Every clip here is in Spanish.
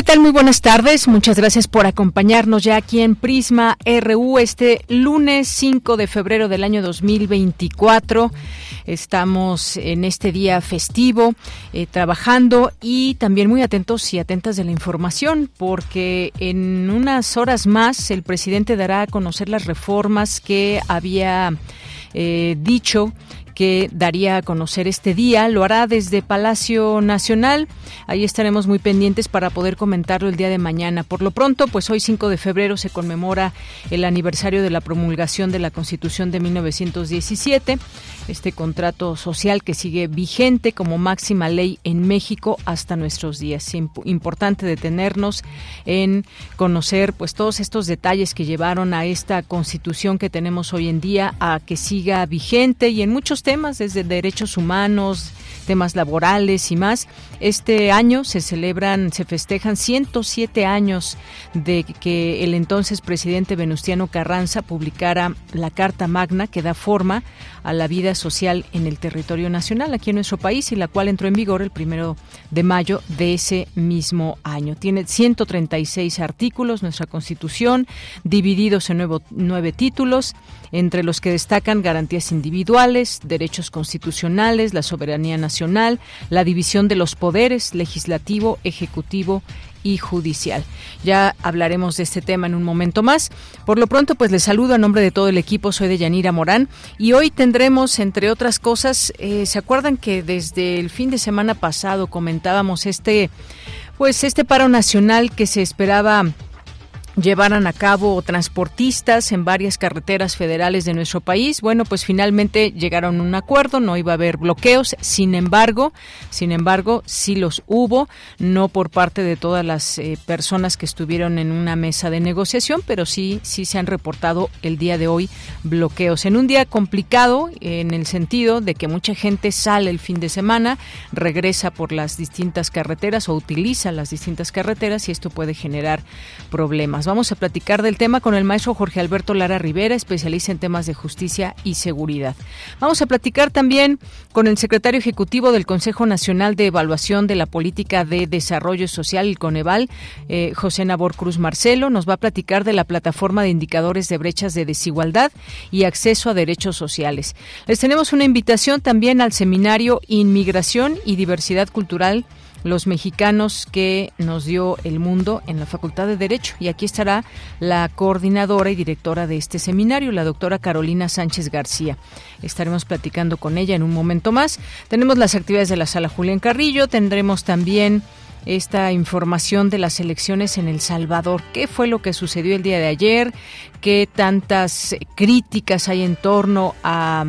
¿Qué tal? Muy buenas tardes. Muchas gracias por acompañarnos ya aquí en Prisma RU este lunes 5 de febrero del año 2024. Estamos en este día festivo eh, trabajando y también muy atentos y atentas de la información porque en unas horas más el presidente dará a conocer las reformas que había eh, dicho que daría a conocer este día. Lo hará desde Palacio Nacional. Ahí estaremos muy pendientes para poder comentarlo el día de mañana. Por lo pronto, pues hoy 5 de febrero se conmemora el aniversario de la promulgación de la Constitución de 1917 este contrato social que sigue vigente como máxima ley en México hasta nuestros días. Importante detenernos en conocer pues todos estos detalles que llevaron a esta constitución que tenemos hoy en día a que siga vigente y en muchos temas, desde derechos humanos, temas laborales y más. Este año se celebran, se festejan 107 años de que el entonces presidente Venustiano Carranza publicara la Carta Magna que da forma a la vida social en el territorio nacional aquí en nuestro país y la cual entró en vigor el primero de mayo de ese mismo año. Tiene 136 artículos nuestra Constitución, divididos en nueve títulos, entre los que destacan garantías individuales, derechos constitucionales, la soberanía nacional, la división de los poderes legislativo, ejecutivo y judicial. Ya hablaremos de este tema en un momento más. Por lo pronto, pues les saludo a nombre de todo el equipo. Soy de Yanira Morán y hoy tendremos, entre otras cosas, eh, ¿se acuerdan que desde el fin de semana pasado comentábamos este, pues este paro nacional que se esperaba llevaran a cabo transportistas en varias carreteras federales de nuestro país. Bueno, pues finalmente llegaron a un acuerdo, no iba a haber bloqueos, sin embargo, sin embargo, sí los hubo, no por parte de todas las eh, personas que estuvieron en una mesa de negociación, pero sí sí se han reportado el día de hoy bloqueos en un día complicado en el sentido de que mucha gente sale el fin de semana, regresa por las distintas carreteras o utiliza las distintas carreteras y esto puede generar problemas. Vamos a platicar del tema con el maestro Jorge Alberto Lara Rivera, especialista en temas de justicia y seguridad. Vamos a platicar también con el secretario ejecutivo del Consejo Nacional de Evaluación de la Política de Desarrollo Social, el Coneval, eh, José Nabor Cruz Marcelo. Nos va a platicar de la plataforma de indicadores de brechas de desigualdad y acceso a derechos sociales. Les tenemos una invitación también al seminario Inmigración y Diversidad Cultural los mexicanos que nos dio el mundo en la Facultad de Derecho. Y aquí estará la coordinadora y directora de este seminario, la doctora Carolina Sánchez García. Estaremos platicando con ella en un momento más. Tenemos las actividades de la sala Julián Carrillo, tendremos también esta información de las elecciones en El Salvador. ¿Qué fue lo que sucedió el día de ayer? ¿Qué tantas críticas hay en torno a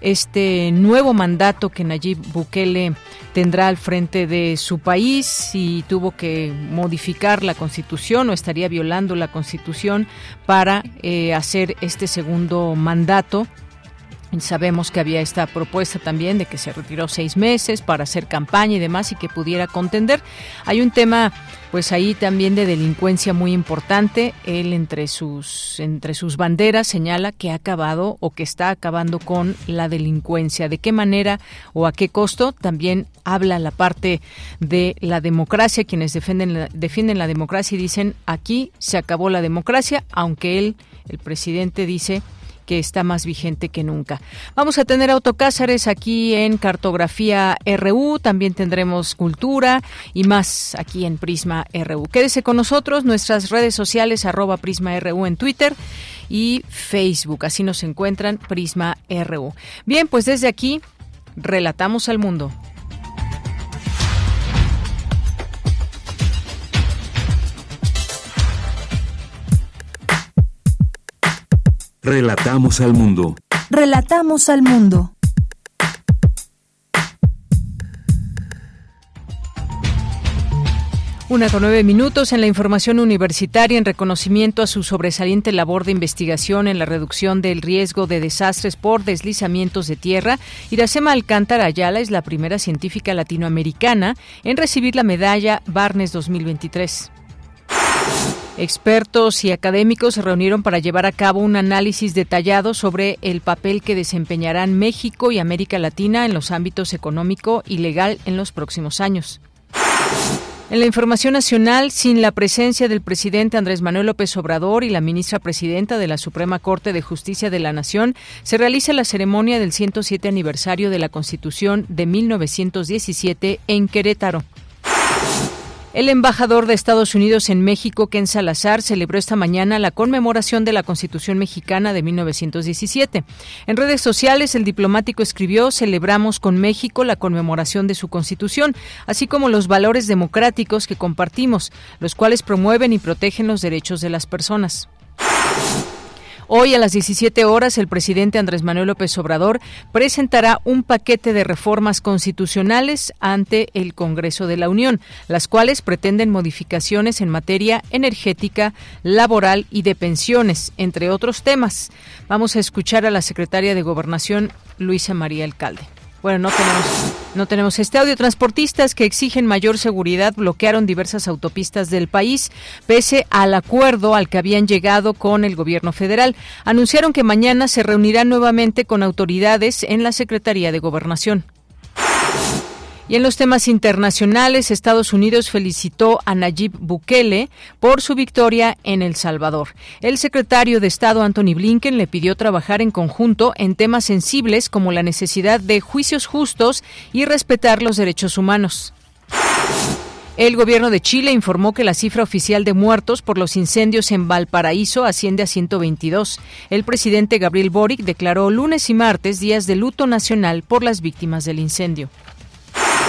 este nuevo mandato que Nayib Bukele tendrá al frente de su país? Si tuvo que modificar la constitución o estaría violando la constitución para eh, hacer este segundo mandato Sabemos que había esta propuesta también de que se retiró seis meses para hacer campaña y demás y que pudiera contender. Hay un tema, pues ahí también de delincuencia muy importante. Él entre sus entre sus banderas señala que ha acabado o que está acabando con la delincuencia. ¿De qué manera o a qué costo? También habla la parte de la democracia, quienes defienden la, defienden la democracia y dicen aquí se acabó la democracia, aunque él, el presidente, dice que está más vigente que nunca. Vamos a tener Autocázares aquí en Cartografía RU, también tendremos Cultura y más aquí en Prisma RU. Quédese con nosotros, nuestras redes sociales arroba Prisma RU en Twitter y Facebook, así nos encuentran Prisma RU. Bien, pues desde aquí relatamos al mundo. Relatamos al mundo. Relatamos al mundo. Una con nueve minutos en la información universitaria en reconocimiento a su sobresaliente labor de investigación en la reducción del riesgo de desastres por deslizamientos de tierra. Iracema Alcántara Ayala es la primera científica latinoamericana en recibir la medalla Barnes 2023. Expertos y académicos se reunieron para llevar a cabo un análisis detallado sobre el papel que desempeñarán México y América Latina en los ámbitos económico y legal en los próximos años. En la información nacional, sin la presencia del presidente Andrés Manuel López Obrador y la ministra presidenta de la Suprema Corte de Justicia de la Nación, se realiza la ceremonia del 107 aniversario de la Constitución de 1917 en Querétaro. El embajador de Estados Unidos en México, Ken Salazar, celebró esta mañana la conmemoración de la Constitución mexicana de 1917. En redes sociales, el diplomático escribió, celebramos con México la conmemoración de su Constitución, así como los valores democráticos que compartimos, los cuales promueven y protegen los derechos de las personas. Hoy a las 17 horas el presidente Andrés Manuel López Obrador presentará un paquete de reformas constitucionales ante el Congreso de la Unión, las cuales pretenden modificaciones en materia energética, laboral y de pensiones, entre otros temas. Vamos a escuchar a la secretaria de Gobernación, Luisa María Alcalde. Bueno, no tenemos, no tenemos este audio. Transportistas que exigen mayor seguridad bloquearon diversas autopistas del país, pese al acuerdo al que habían llegado con el gobierno federal. Anunciaron que mañana se reunirán nuevamente con autoridades en la Secretaría de Gobernación. Y en los temas internacionales, Estados Unidos felicitó a Nayib Bukele por su victoria en El Salvador. El secretario de Estado Anthony Blinken le pidió trabajar en conjunto en temas sensibles como la necesidad de juicios justos y respetar los derechos humanos. El gobierno de Chile informó que la cifra oficial de muertos por los incendios en Valparaíso asciende a 122. El presidente Gabriel Boric declaró lunes y martes días de luto nacional por las víctimas del incendio.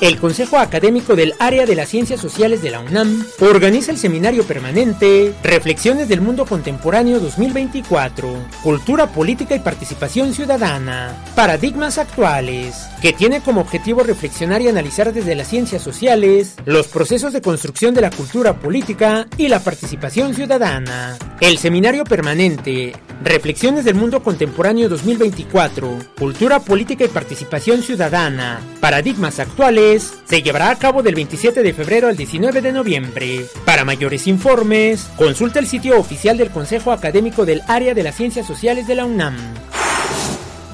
El Consejo Académico del Área de las Ciencias Sociales de la UNAM organiza el seminario permanente Reflexiones del Mundo Contemporáneo 2024, Cultura Política y Participación Ciudadana, Paradigmas Actuales, que tiene como objetivo reflexionar y analizar desde las ciencias sociales los procesos de construcción de la cultura política y la participación ciudadana. El seminario permanente Reflexiones del Mundo Contemporáneo 2024, Cultura Política y Participación Ciudadana, Paradigmas Actuales, se llevará a cabo del 27 de febrero al 19 de noviembre. Para mayores informes, consulta el sitio oficial del Consejo Académico del Área de las Ciencias Sociales de la UNAM.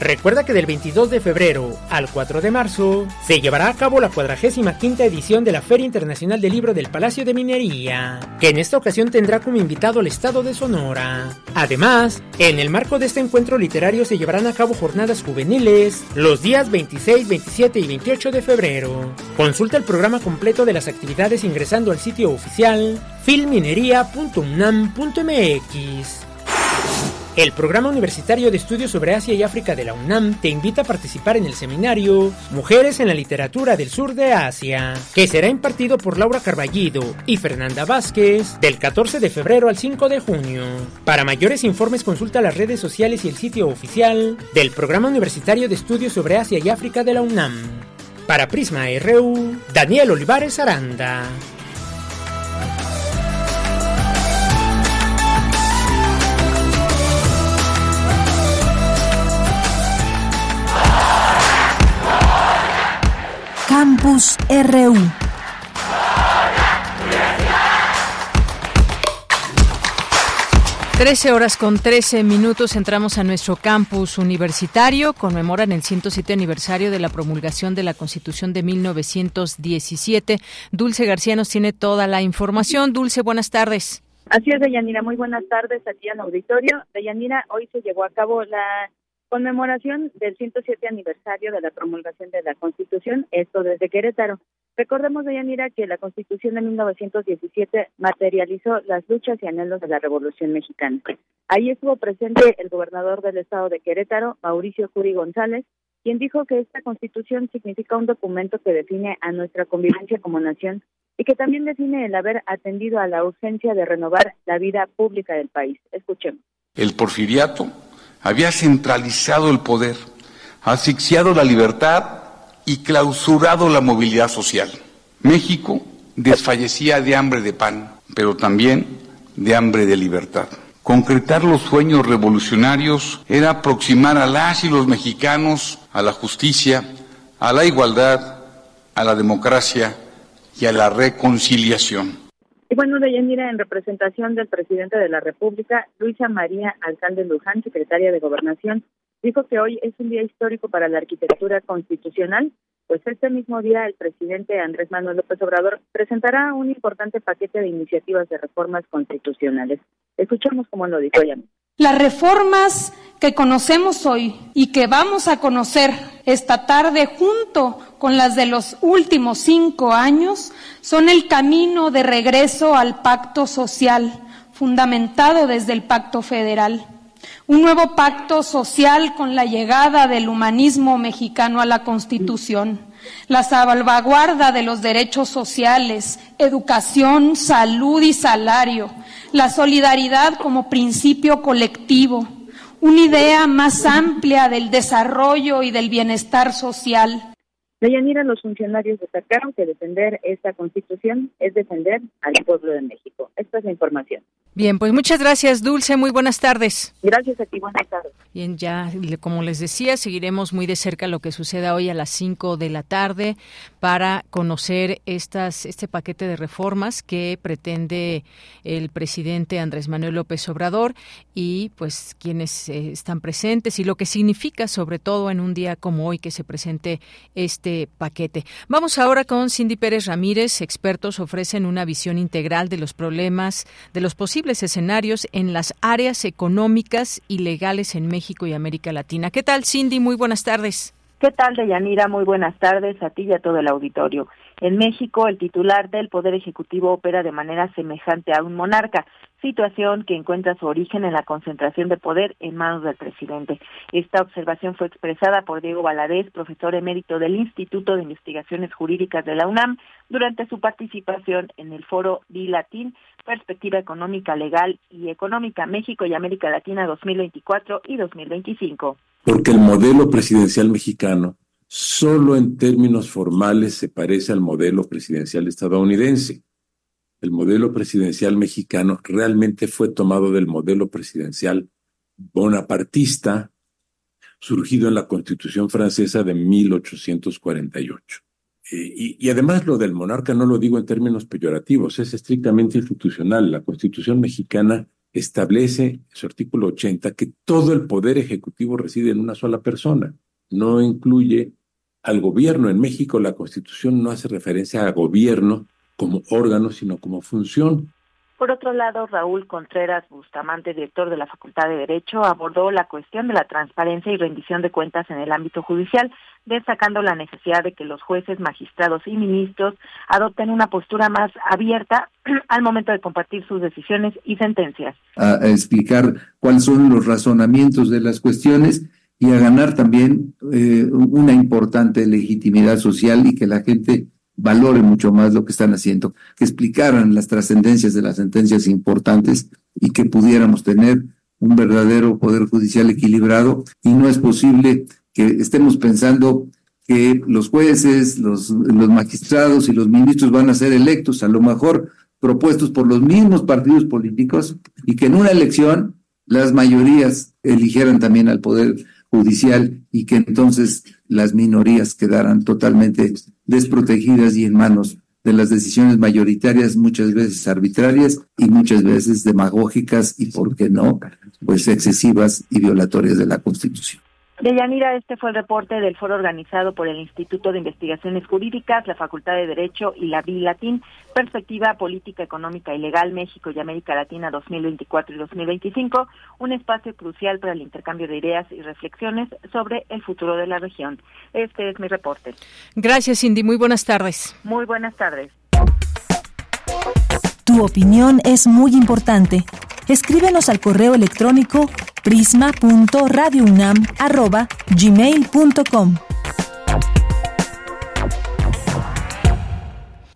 Recuerda que del 22 de febrero al 4 de marzo se llevará a cabo la 45 edición de la Feria Internacional del Libro del Palacio de Minería, que en esta ocasión tendrá como invitado al estado de Sonora. Además, en el marco de este encuentro literario se llevarán a cabo jornadas juveniles los días 26, 27 y 28 de febrero. Consulta el programa completo de las actividades ingresando al sitio oficial filminería.unam.mx. El Programa Universitario de Estudios sobre Asia y África de la UNAM te invita a participar en el seminario Mujeres en la Literatura del Sur de Asia, que será impartido por Laura Carballido y Fernanda Vázquez del 14 de febrero al 5 de junio. Para mayores informes consulta las redes sociales y el sitio oficial del Programa Universitario de Estudios sobre Asia y África de la UNAM. Para Prisma RU, Daniel Olivares Aranda. Campus RU. Trece horas con trece minutos entramos a nuestro campus universitario. Conmemoran el 107 aniversario de la promulgación de la Constitución de 1917. Dulce García nos tiene toda la información. Dulce, buenas tardes. Así es, Deyanira. Muy buenas tardes aquí en auditorio. Deyanira, hoy se llevó a cabo la conmemoración del 107 aniversario de la promulgación de la Constitución, esto desde Querétaro. Recordemos, Deyanira, que la Constitución de 1917 materializó las luchas y anhelos de la Revolución Mexicana. Ahí estuvo presente el gobernador del estado de Querétaro, Mauricio Curi González, quien dijo que esta Constitución significa un documento que define a nuestra convivencia como nación y que también define el haber atendido a la urgencia de renovar la vida pública del país. Escuchemos. El porfiriato había centralizado el poder, asfixiado la libertad y clausurado la movilidad social. México desfallecía de hambre de pan, pero también de hambre de libertad. Concretar los sueños revolucionarios era aproximar a las y los mexicanos a la justicia, a la igualdad, a la democracia y a la reconciliación. Y bueno, Deyanira, en representación del presidente de la República, Luisa María Alcalde Luján, secretaria de Gobernación, dijo que hoy es un día histórico para la arquitectura constitucional, pues este mismo día el presidente Andrés Manuel López Obrador presentará un importante paquete de iniciativas de reformas constitucionales. Escuchamos cómo lo dijo ella. Las reformas que conocemos hoy y que vamos a conocer esta tarde junto con las de los últimos cinco años son el camino de regreso al pacto social fundamentado desde el pacto federal. Un nuevo pacto social con la llegada del humanismo mexicano a la Constitución, la salvaguarda de los derechos sociales, educación, salud y salario, la solidaridad como principio colectivo, una idea más amplia del desarrollo y del bienestar social. Deyanira, los funcionarios destacaron que defender esta constitución es defender al pueblo de México. Esta es la información. Bien, pues muchas gracias, Dulce. Muy buenas tardes. Gracias a ti, buenas tardes. Bien, ya como les decía, seguiremos muy de cerca lo que suceda hoy a las 5 de la tarde para conocer estas, este paquete de reformas que pretende el presidente Andrés Manuel López Obrador y pues quienes eh, están presentes y lo que significa sobre todo en un día como hoy que se presente este paquete. Vamos ahora con Cindy Pérez Ramírez. Expertos ofrecen una visión integral de los problemas, de los posibles escenarios en las áreas económicas y legales en México y América Latina. ¿Qué tal, Cindy? Muy buenas tardes. ¿Qué tal, Deyanira? Muy buenas tardes a ti y a todo el auditorio. En México, el titular del Poder Ejecutivo opera de manera semejante a un monarca, situación que encuentra su origen en la concentración de poder en manos del presidente. Esta observación fue expresada por Diego Valadez, profesor emérito del Instituto de Investigaciones Jurídicas de la UNAM, durante su participación en el foro Latín Perspectiva Económica, Legal y Económica México y América Latina 2024 y 2025. Porque el modelo presidencial mexicano solo en términos formales se parece al modelo presidencial estadounidense. El modelo presidencial mexicano realmente fue tomado del modelo presidencial bonapartista surgido en la Constitución francesa de 1848. Eh, y, además lo del monarca no lo digo en términos peyorativos, es estrictamente institucional. La Constitución mexicana establece en su artículo 80 que todo el poder ejecutivo reside en una sola persona. No incluye al gobierno. En México la Constitución no hace referencia a gobierno como órgano, sino como función. Por otro lado, Raúl Contreras Bustamante, director de la Facultad de Derecho, abordó la cuestión de la transparencia y rendición de cuentas en el ámbito judicial, destacando la necesidad de que los jueces, magistrados y ministros adopten una postura más abierta al momento de compartir sus decisiones y sentencias. A, explicar cuáles son los razonamientos de las cuestiones y a ganar también eh, una importante legitimidad social y que la gente valore mucho más lo que están haciendo, que explicaran las trascendencias de las sentencias importantes y que pudiéramos tener un verdadero poder judicial equilibrado. Y no es posible que estemos pensando que los jueces, los, los magistrados y los ministros van a ser electos, a lo mejor propuestos por los mismos partidos políticos y que en una elección las mayorías eligieran también al poder judicial y que entonces las minorías quedaran totalmente desprotegidas y en manos de las decisiones mayoritarias, muchas veces arbitrarias y muchas veces demagógicas y, ¿por qué no?, pues excesivas y violatorias de la Constitución. Deyanira, este fue el reporte del foro organizado por el Instituto de Investigaciones Jurídicas, la Facultad de Derecho y la Latín, Perspectiva Política, Económica y Legal México y América Latina 2024 y 2025, un espacio crucial para el intercambio de ideas y reflexiones sobre el futuro de la región. Este es mi reporte. Gracias, Cindy. Muy buenas tardes. Muy buenas tardes. Tu opinión es muy importante. Escríbenos al correo electrónico prisma.radiounam@gmail.com.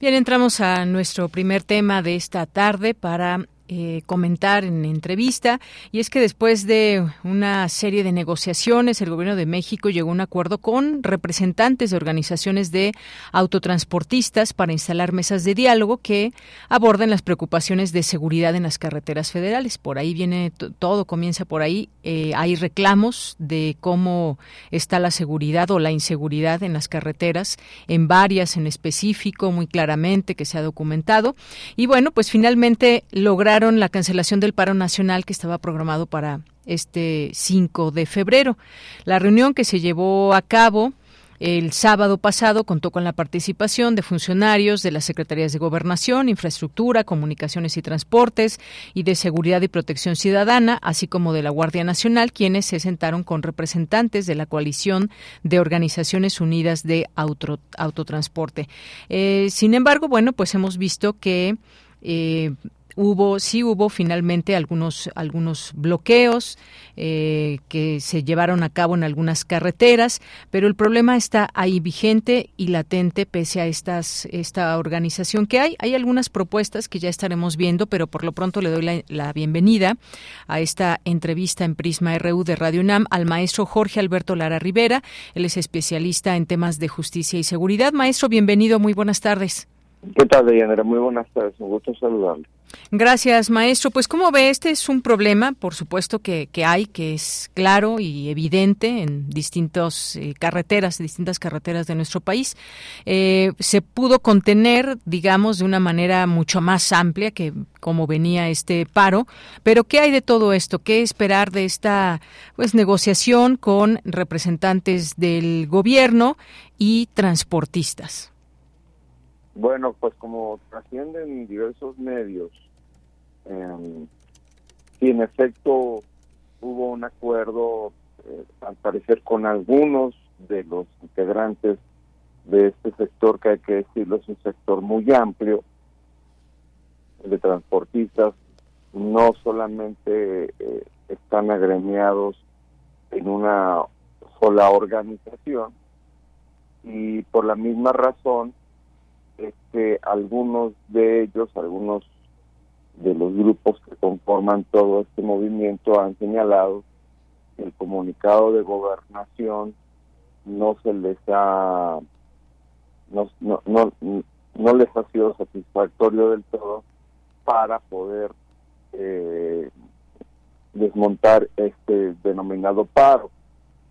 Bien, entramos a nuestro primer tema de esta tarde para eh, comentar en entrevista y es que después de una serie de negociaciones el gobierno de México llegó a un acuerdo con representantes de organizaciones de autotransportistas para instalar mesas de diálogo que aborden las preocupaciones de seguridad en las carreteras federales. Por ahí viene todo, comienza por ahí. Eh, hay reclamos de cómo está la seguridad o la inseguridad en las carreteras, en varias en específico, muy claramente que se ha documentado. Y bueno, pues finalmente lograr la cancelación del paro nacional que estaba programado para este 5 de febrero. La reunión que se llevó a cabo el sábado pasado contó con la participación de funcionarios de las Secretarías de Gobernación, Infraestructura, Comunicaciones y Transportes y de Seguridad y Protección Ciudadana, así como de la Guardia Nacional, quienes se sentaron con representantes de la coalición de Organizaciones Unidas de Autotransporte. Eh, sin embargo, bueno, pues hemos visto que eh, hubo sí hubo finalmente algunos algunos bloqueos eh, que se llevaron a cabo en algunas carreteras pero el problema está ahí vigente y latente pese a estas esta organización que hay hay algunas propuestas que ya estaremos viendo pero por lo pronto le doy la, la bienvenida a esta entrevista en Prisma RU de Radio UNAM al maestro Jorge Alberto Lara Rivera él es especialista en temas de justicia y seguridad maestro bienvenido muy buenas tardes ¿Qué tal, Deyanira? Muy buenas tardes, un gusto saludarle. Gracias, maestro. Pues como ve, este es un problema, por supuesto que, que hay, que es claro y evidente en distintas eh, carreteras, distintas carreteras de nuestro país. Eh, se pudo contener, digamos, de una manera mucho más amplia que como venía este paro. Pero ¿qué hay de todo esto? ¿Qué esperar de esta pues negociación con representantes del gobierno y transportistas? Bueno, pues como trascienden diversos medios, eh, sí, en efecto hubo un acuerdo, eh, al parecer, con algunos de los integrantes de este sector, que hay que decirlo, es un sector muy amplio, de transportistas, no solamente eh, están agremiados en una sola organización, y por la misma razón que algunos de ellos, algunos de los grupos que conforman todo este movimiento han señalado que el comunicado de gobernación no se les ha no, no, no, no les ha sido satisfactorio del todo para poder eh, desmontar este denominado paro.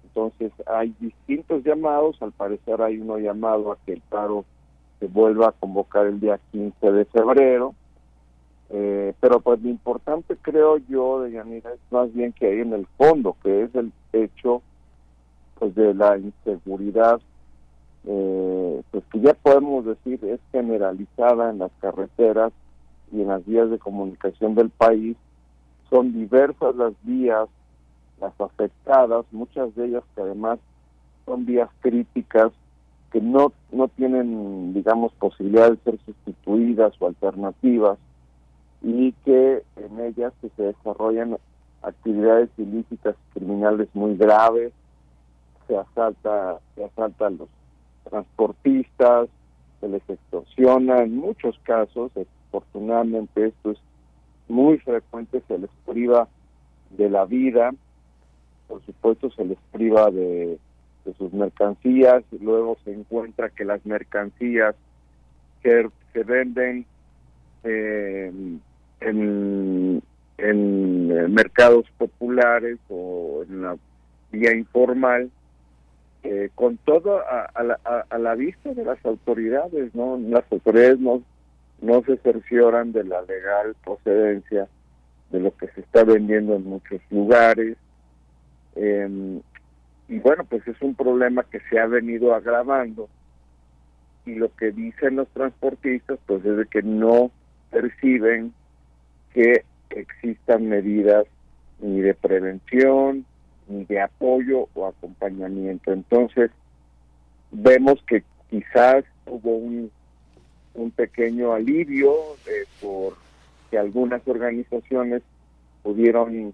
Entonces hay distintos llamados, al parecer hay uno llamado a que el paro se vuelva a convocar el día 15 de febrero. Eh, pero pues lo importante creo yo de Yanira es más bien que hay en el fondo, que es el hecho pues de la inseguridad, eh, pues que ya podemos decir es generalizada en las carreteras y en las vías de comunicación del país. Son diversas las vías, las afectadas, muchas de ellas que además son vías críticas que no, no tienen, digamos, posibilidad de ser sustituidas o alternativas y que en ellas se desarrollan actividades ilícitas criminales muy graves, se asalta, se asalta a los transportistas, se les extorsiona, en muchos casos, afortunadamente esto es muy frecuente, se les priva de la vida, por supuesto se les priva de de sus mercancías, y luego se encuentra que las mercancías que se venden eh, en, en eh, mercados populares o en la vía informal, eh, con todo a, la, a, la vista de las autoridades, ¿no? Las autoridades no, no se cercioran de la legal procedencia de lo que se está vendiendo en muchos lugares. Eh, y bueno, pues es un problema que se ha venido agravando y lo que dicen los transportistas pues es de que no perciben que existan medidas ni de prevención, ni de apoyo o acompañamiento. Entonces, vemos que quizás hubo un, pequeño alivio por que algunas organizaciones pudieron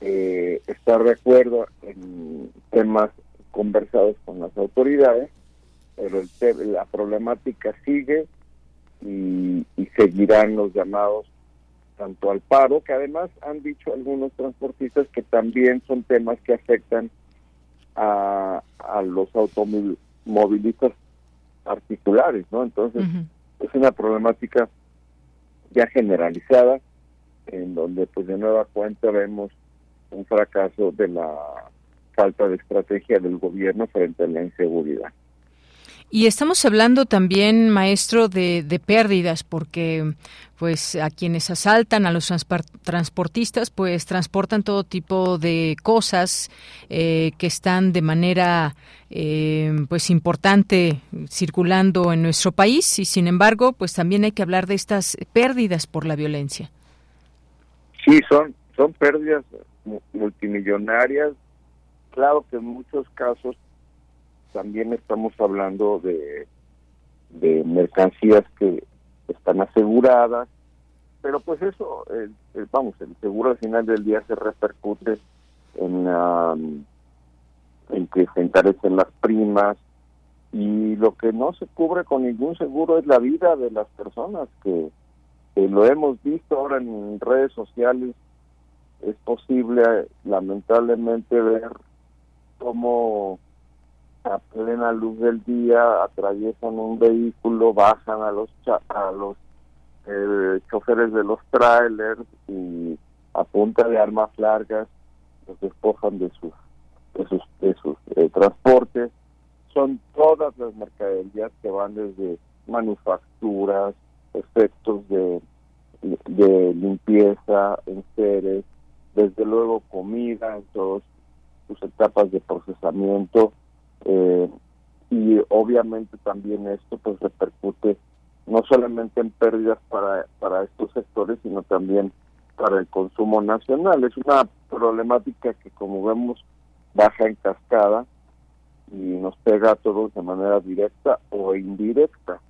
eh, estar de acuerdo en temas conversados con las autoridades, pero la problemática sigue y, seguirán los llamados tanto al paro, que además han dicho algunos transportistas que también son temas que afectan a, a los automovilistas particulares, ¿no? Entonces, es una problemática ya generalizada, en donde pues de nueva cuenta vemos un fracaso de la falta de estrategia del gobierno frente a la inseguridad. Y estamos hablando también, maestro, de, de, pérdidas, porque pues a quienes asaltan, a los transportistas, pues transportan todo tipo de cosas eh, que están de manera eh, pues importante circulando en nuestro país y sin embargo, pues también hay que hablar de estas pérdidas por la violencia. Sí, son son pérdidas multimillonarias. Claro que en muchos casos también estamos hablando de, de mercancías que están aseguradas, pero pues eso, vamos, el seguro al final del día se repercute en, en que se encarecen las primas y lo que no se cubre con ningún seguro es la vida de las personas que lo hemos visto ahora en redes sociales. Es posible lamentablemente ver cómo a plena luz del día atraviesan un vehículo, bajan a los a los eh, choferes de los trailers y a punta de armas largas los despojan de sus de sus, de sus eh, transportes. Son todas las mercaderías que van desde manufacturas, efectos de, de limpieza, enseres, desde luego comida en todas sus etapas de procesamiento eh, y obviamente también esto pues repercute no solamente en pérdidas para, para estos sectores, sino también para el consumo nacional. Es una problemática que como vemos baja en cascada y nos pega a todos de manera directa o indirecta.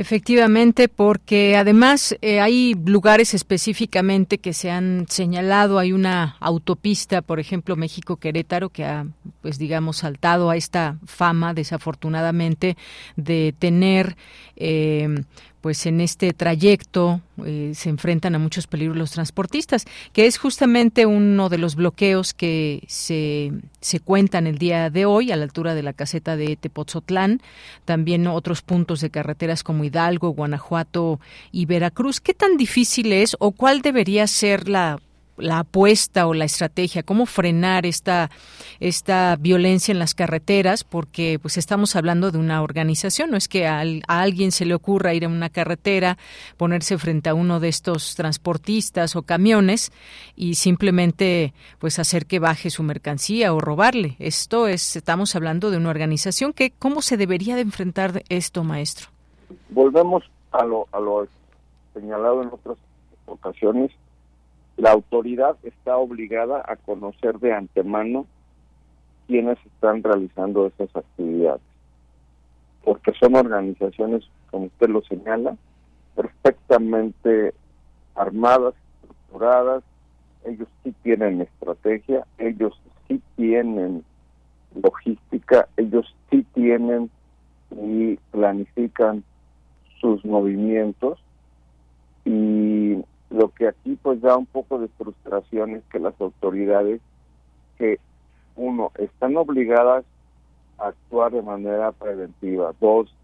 Efectivamente, porque además eh, hay lugares específicamente que se han señalado. Hay una autopista, por ejemplo, México-Querétaro, que ha, pues digamos, saltado a esta fama, desafortunadamente, de tener eh, pues en este trayecto eh, se enfrentan a muchos peligros los transportistas, que es justamente uno de los bloqueos que se, se cuentan el día de hoy a la altura de la caseta de Tepozotlán, también otros puntos de carreteras como Hidalgo, Guanajuato y Veracruz. ¿Qué tan difícil es o cuál debería ser la la apuesta o la estrategia, cómo frenar esta, esta violencia en las carreteras, porque pues estamos hablando de una organización, no es que a, alguien se le ocurra ir a una carretera, ponerse frente a uno de estos transportistas o camiones y simplemente pues hacer que baje su mercancía o robarle. Esto es, estamos hablando de una organización que, ¿cómo se debería de enfrentar esto, maestro? Volvemos a lo, a lo señalado en otras ocasiones la autoridad está obligada a conocer de antemano quiénes están realizando esas actividades, porque son organizaciones, como usted lo señala, perfectamente armadas, estructuradas, ellos sí tienen estrategia, ellos sí tienen logística, ellos sí tienen y planifican sus movimientos. Y lo que aquí pues da un poco de frustración es que las autoridades que uno están obligadas a actuar de manera preventiva, dos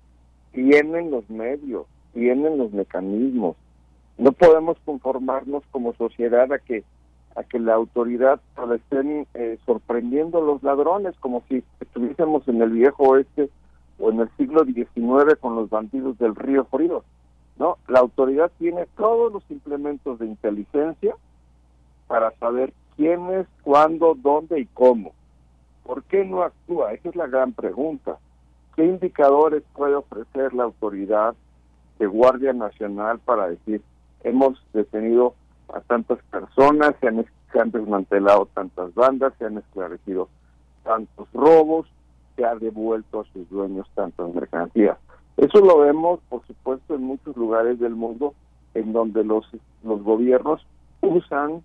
tienen los medios, tienen los mecanismos. No podemos conformarnos como sociedad a que a que la autoridad le estén eh, sorprendiendo los ladrones como si estuviésemos en el viejo oeste o en el siglo XIX con los bandidos del río Frío ¿no? La autoridad tiene todos los implementos de inteligencia para saber quién es, cuándo, dónde y cómo. ¿Por qué no actúa? Esa es la gran pregunta. ¿Qué indicadores puede ofrecer la autoridad de Guardia Nacional para decir, hemos detenido a tantas personas, se han, se han desmantelado tantas bandas, se han esclarecido tantos robos, se ha devuelto a sus dueños tantas mercancías? Eso lo vemos, por supuesto, en muchos lugares del mundo en donde los, los gobiernos usan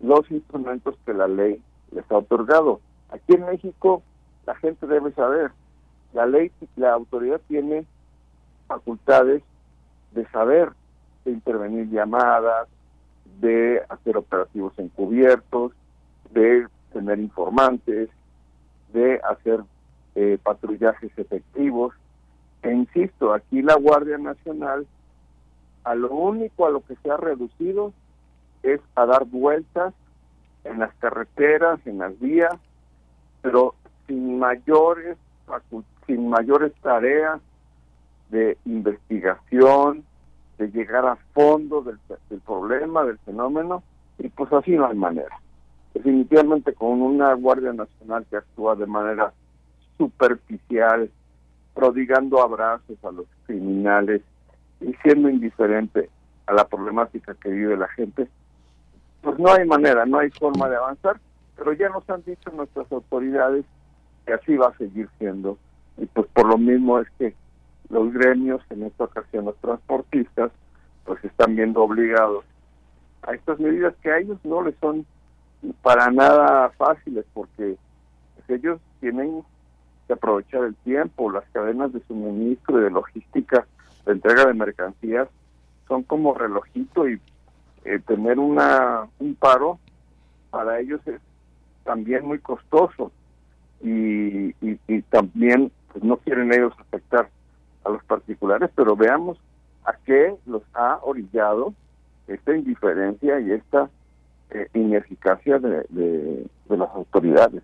los instrumentos que la ley les ha otorgado. Aquí en México la gente debe saber, la ley, la autoridad tiene facultades de saber, de intervenir llamadas, de hacer operativos encubiertos, de tener informantes, de hacer eh, patrullajes efectivos. E insisto, aquí la Guardia Nacional a lo único a lo que se ha reducido es a dar vueltas en las carreteras, en las vías, pero sin mayores sin mayores tareas de investigación, de llegar a fondo del, del problema, del fenómeno, y pues así no hay manera. Definitivamente con una Guardia Nacional que actúa de manera superficial, prodigando abrazos a los criminales y siendo indiferente a la problemática que vive la gente, pues no hay manera, no hay forma de avanzar, pero ya nos han dicho nuestras autoridades que así va a seguir siendo. Y pues por lo mismo es que los gremios, en esta ocasión los transportistas, pues están viendo obligados a estas medidas que a ellos no les son para nada fáciles, porque ellos tienen aprovechar el tiempo, las cadenas de suministro y de logística de entrega de mercancías son como relojito y eh, tener una un paro para ellos es también muy costoso y, y, también pues no quieren ellos afectar a los particulares, pero veamos a qué los ha orillado esta indiferencia y esta eh, ineficacia de, de las autoridades.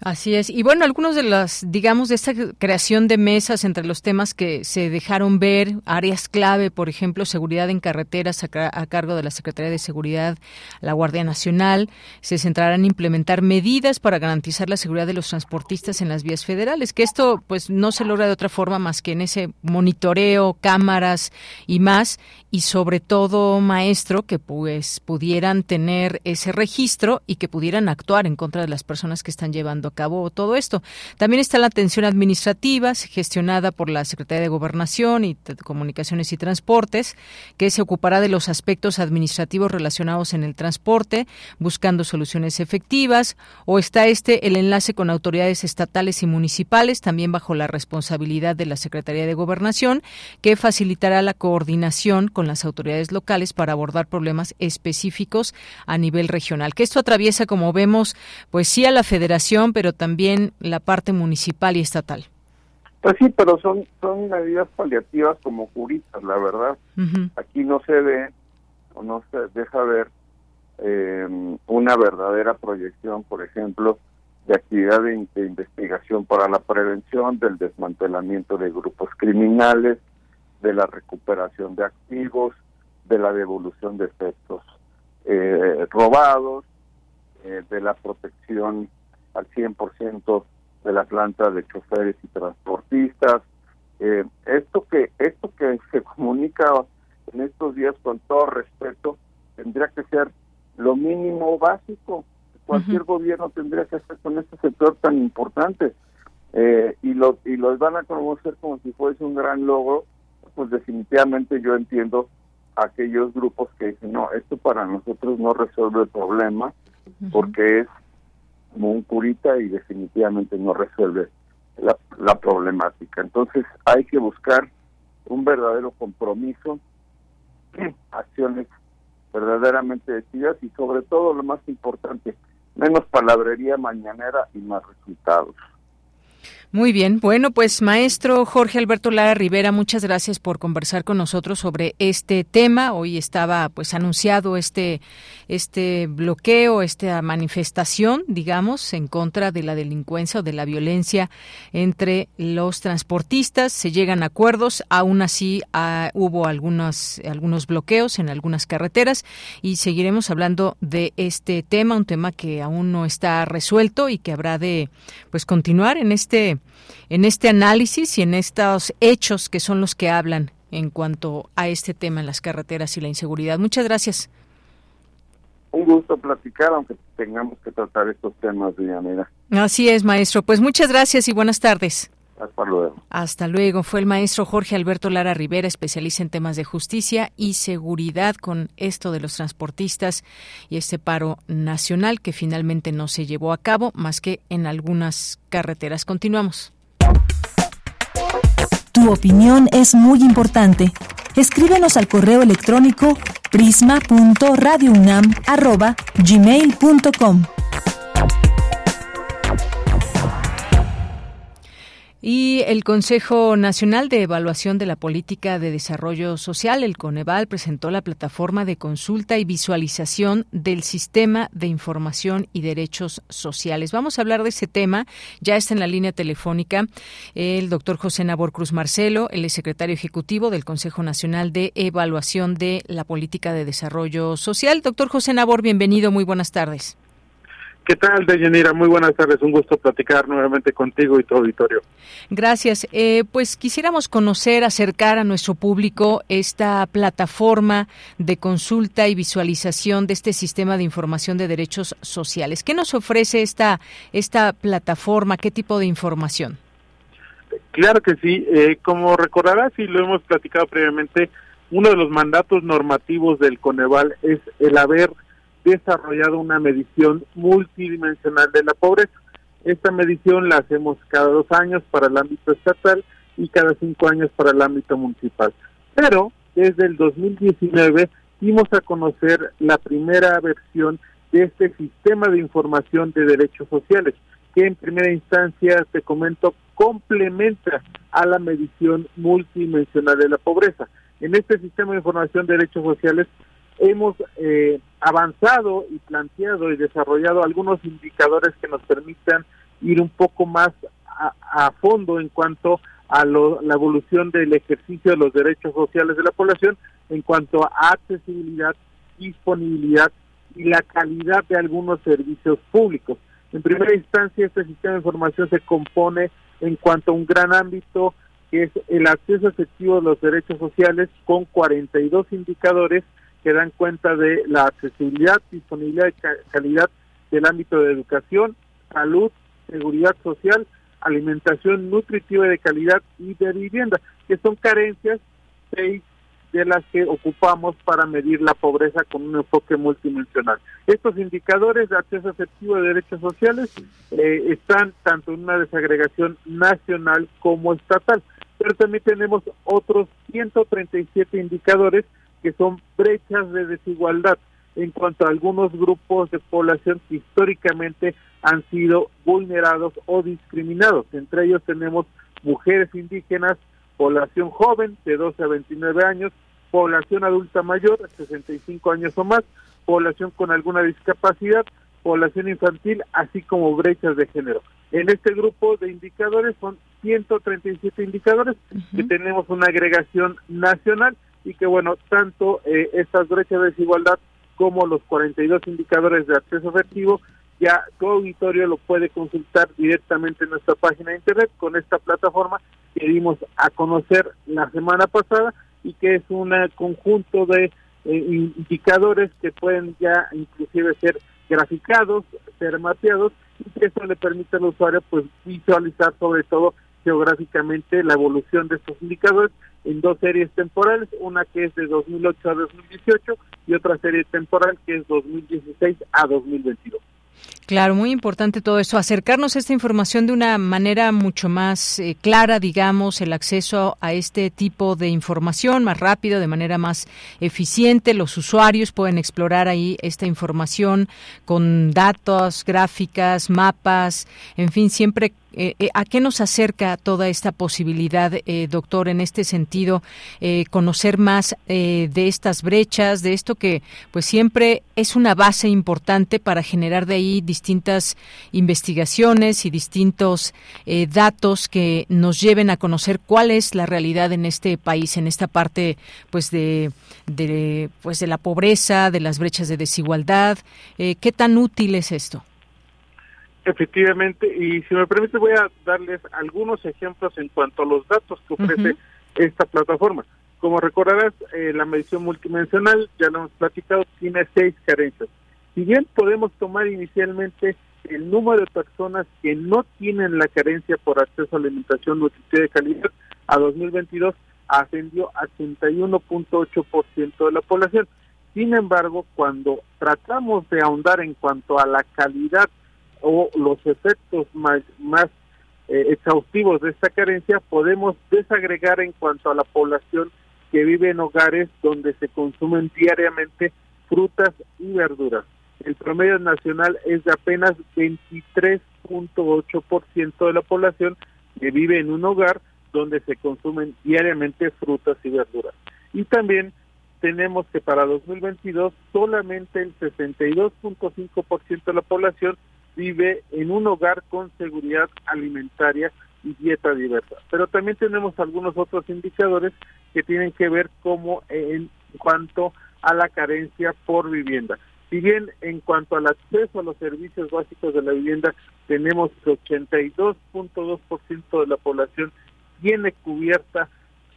Así es. Y bueno, algunos de las, digamos, de esta creación de mesas entre los temas que se dejaron ver, áreas clave, por ejemplo, seguridad en carreteras a, cargo de la Secretaría de Seguridad, la Guardia Nacional, se centrarán en implementar medidas para garantizar la seguridad de los transportistas en las vías federales, que esto pues no se logra de otra forma más que en ese monitoreo, cámaras y más, y sobre todo, maestro, que pues pudieran tener ese registro y que pudieran actuar en contra de las personas que están llevando acabó todo esto. También está la atención administrativa gestionada por la Secretaría de Gobernación y Comunicaciones y Transportes, que se ocupará de los aspectos administrativos relacionados en el transporte, buscando soluciones efectivas. O está este el enlace con autoridades estatales y municipales, también bajo la responsabilidad de la Secretaría de Gobernación, que facilitará la coordinación con las autoridades locales para abordar problemas específicos a nivel regional. Que esto atraviesa, como vemos, pues sí a la Federación, pero también la parte municipal y estatal. Pues sí, pero son son medidas paliativas como curitas, la verdad. Aquí no se ve o no se deja ver eh, una verdadera proyección, por ejemplo, de actividad de, investigación para la prevención del desmantelamiento de grupos criminales, de la recuperación de activos, de la devolución de efectos eh, robados, eh, de la protección al 100% de la planta de choferes y transportistas. Eh, esto que esto que se comunica en estos días con todo respeto tendría que ser lo mínimo básico. Cualquier gobierno tendría que hacer con este sector tan importante. Eh, y lo y los van a conocer como si fuese un gran logro pues definitivamente yo entiendo aquellos grupos que dicen no esto para nosotros no resuelve el problema porque es como un curita y definitivamente no resuelve la, la problemática. Entonces hay que buscar un verdadero compromiso, acciones verdaderamente decididas y sobre todo lo más importante, menos palabrería mañanera y más resultados. Muy bien, bueno, pues maestro Jorge Alberto Lara Rivera, muchas gracias por conversar con nosotros sobre este tema. Hoy estaba pues anunciado este este bloqueo, esta manifestación, digamos, en contra de la delincuencia o de la violencia entre los transportistas. Se llegan acuerdos, aún así ah, hubo algunos algunos bloqueos en algunas carreteras y seguiremos hablando de este tema, un tema que aún no está resuelto y que habrá de pues continuar en este en este análisis y en estos hechos que son los que hablan en cuanto a este tema en las carreteras y la inseguridad. Muchas gracias. Un gusto platicar, aunque tengamos que tratar estos temas de manera. Así es, maestro. Pues muchas gracias y buenas tardes. Hasta luego. Hasta luego. Fue el maestro Jorge Alberto Lara Rivera, especialista en temas de justicia y seguridad con esto de los transportistas y este paro nacional que finalmente no se llevó a cabo más que en algunas carreteras. Continuamos. Tu opinión es muy importante. Escríbenos al correo electrónico prisma.radiounam@gmail.com. Y el Consejo Nacional de Evaluación de la Política de Desarrollo Social, el Coneval, presentó la plataforma de consulta y visualización del Sistema de Información y Derechos Sociales. Vamos a hablar de ese tema. Ya está en la línea telefónica el doctor José Nabor Cruz Marcelo, el secretario ejecutivo del Consejo Nacional de Evaluación de la Política de Desarrollo Social. Doctor José Nabor, bienvenido. Muy buenas tardes. ¿Qué tal, Deyanira? Muy buenas tardes. Un gusto platicar nuevamente contigo y tu auditorio. Gracias. Eh, pues quisiéramos conocer, acercar a nuestro público esta plataforma de consulta y visualización de este sistema de información de derechos sociales. ¿Qué nos ofrece esta, esta plataforma? ¿Qué tipo de información? Claro que sí. Eh, como recordarás y lo hemos platicado previamente, uno de los mandatos normativos del Coneval es el haber desarrollado una medición multidimensional de la pobreza. Esta medición la hacemos cada dos años para el ámbito estatal y cada cinco años para el ámbito municipal. Pero desde el 2019 dimos a conocer la primera versión de este sistema de información de derechos sociales, que en primera instancia, te comento, complementa a la medición multidimensional de la pobreza. En este sistema de información de derechos sociales hemos eh, avanzado y planteado y desarrollado algunos indicadores que nos permitan ir un poco más a, fondo en cuanto a la evolución del ejercicio de los derechos sociales de la población, en cuanto a accesibilidad, disponibilidad y la calidad de algunos servicios públicos. En primera instancia, este sistema de información se compone en cuanto a un gran ámbito que es el acceso efectivo de los derechos sociales con 42 indicadores que dan cuenta de la accesibilidad, disponibilidad y calidad del ámbito de educación, salud, seguridad social, alimentación nutritiva de calidad y de vivienda, que son carencias seis de las que ocupamos para medir la pobreza con un enfoque multidimensional. Estos indicadores de acceso efectivo de derechos sociales eh, están tanto en una desagregación nacional como estatal, pero también tenemos otros 137 indicadores que son brechas de desigualdad en cuanto a algunos grupos de población que históricamente han sido vulnerados o discriminados. Entre ellos tenemos mujeres indígenas, población joven de 12 a 29 años, población adulta mayor, 65 años o más, población con alguna discapacidad, población infantil, así como brechas de género. En este grupo de indicadores son 137 indicadores que tenemos una agregación nacional y que bueno, tanto eh, estas brechas de desigualdad como los 42 indicadores de acceso efectivo, ya tu auditorio lo puede consultar directamente en nuestra página de internet con esta plataforma que dimos a conocer la semana pasada y que es un conjunto de eh, indicadores que pueden ya inclusive ser graficados, ser mapeados y que eso le permite al usuario pues visualizar sobre todo geográficamente la evolución de estos indicadores en dos series temporales, una que es de 2008 a 2018 y otra serie temporal que es 2016 a 2022. Claro, muy importante todo eso, acercarnos a esta información de una manera mucho más eh, clara, digamos, el acceso a este tipo de información más rápido, de manera más eficiente. Los usuarios pueden explorar ahí esta información con datos, gráficas, mapas, en fin, siempre eh, eh, ¿A qué nos acerca toda esta posibilidad, doctor, en este sentido, conocer más de estas brechas, de esto que pues siempre es una base importante para generar de ahí distintas investigaciones y distintos datos que nos lleven a conocer cuál es la realidad en este país, en esta parte pues de pues de la pobreza, de las brechas de desigualdad? ¿Qué tan útil es esto? Efectivamente, y si me permite voy a darles algunos ejemplos en cuanto a los datos que ofrece esta plataforma. Como recordarás, eh, la medición multidimensional, ya lo hemos platicado, tiene seis carencias. Si bien podemos tomar inicialmente el número de personas que no tienen la carencia por acceso a alimentación nutritiva de calidad, a 2022 ascendió a 81.8% de la población. Sin embargo, cuando tratamos de ahondar en cuanto a la calidad o los efectos más, más eh, exhaustivos de esta carencia, podemos desagregar en cuanto a la población que vive en hogares donde se consumen diariamente frutas y verduras. El promedio nacional es de apenas 23.8% de la población que vive en un hogar donde se consumen diariamente frutas y verduras. Y también tenemos que para 2022 solamente el 62.5% de la población vive en un hogar con seguridad alimentaria y dieta diversa. Pero también tenemos algunos otros indicadores que tienen que ver como en cuanto a la carencia por vivienda. Si bien en cuanto al acceso a los servicios básicos de la vivienda tenemos que 82.2% de la población tiene cubierta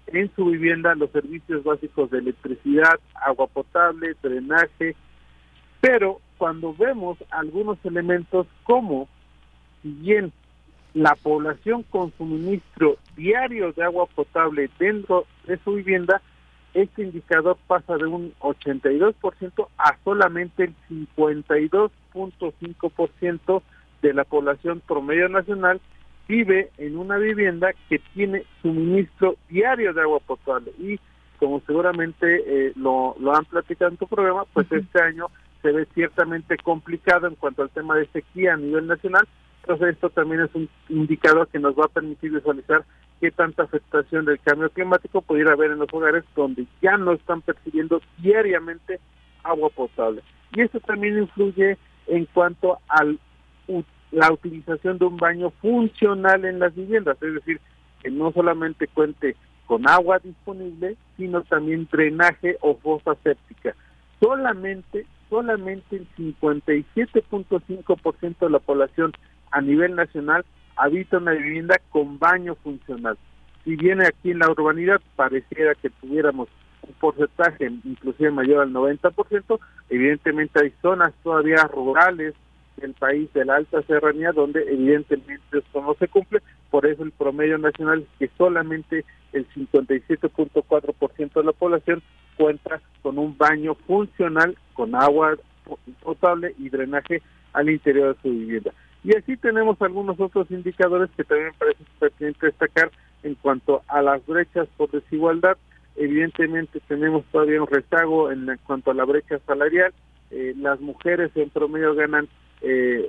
en su vivienda los servicios básicos de electricidad, agua potable, drenaje, pero cuando vemos algunos elementos como, si bien la población con suministro diario de agua potable dentro de su vivienda, este indicador pasa de un 82% a solamente el 52.5% de la población promedio nacional vive en una vivienda que tiene suministro diario de agua potable. Y como seguramente eh, lo, lo han platicado en tu programa, pues este año se ve ciertamente complicado en cuanto al tema de sequía a nivel nacional, entonces esto también es un indicador que nos va a permitir visualizar qué tanta afectación del cambio climático pudiera haber en los hogares donde ya no están percibiendo diariamente agua potable. Y esto también influye en cuanto a la utilización de un baño funcional en las viviendas, es decir, que no solamente cuente con agua disponible, sino también drenaje o fosa séptica. Solamente solamente el 57.5% de la población a nivel nacional habita una vivienda con baño funcional. Si viene aquí en la urbanidad pareciera que tuviéramos un porcentaje inclusive mayor al 90%, evidentemente hay zonas todavía rurales del país de la alta serranía donde evidentemente esto no se cumple, por eso el promedio nacional es que solamente el 57.4% de la población cuenta con un baño funcional con agua potable y drenaje al interior de su vivienda. Y así tenemos algunos otros indicadores que también parece pertinente destacar en cuanto a las brechas por desigualdad. Evidentemente tenemos todavía un rezago en cuanto a la brecha salarial. Eh, las mujeres en promedio ganan eh,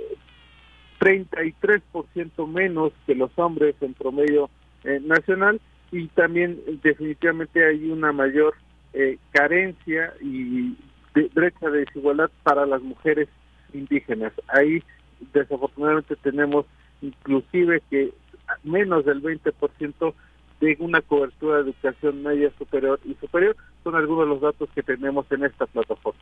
33% menos que los hombres en promedio eh, nacional y también definitivamente hay una mayor eh, carencia y brecha de desigualdad para las mujeres indígenas. Ahí desafortunadamente tenemos inclusive que menos del 20% de una cobertura de educación media superior y superior son algunos de los datos que tenemos en esta plataforma.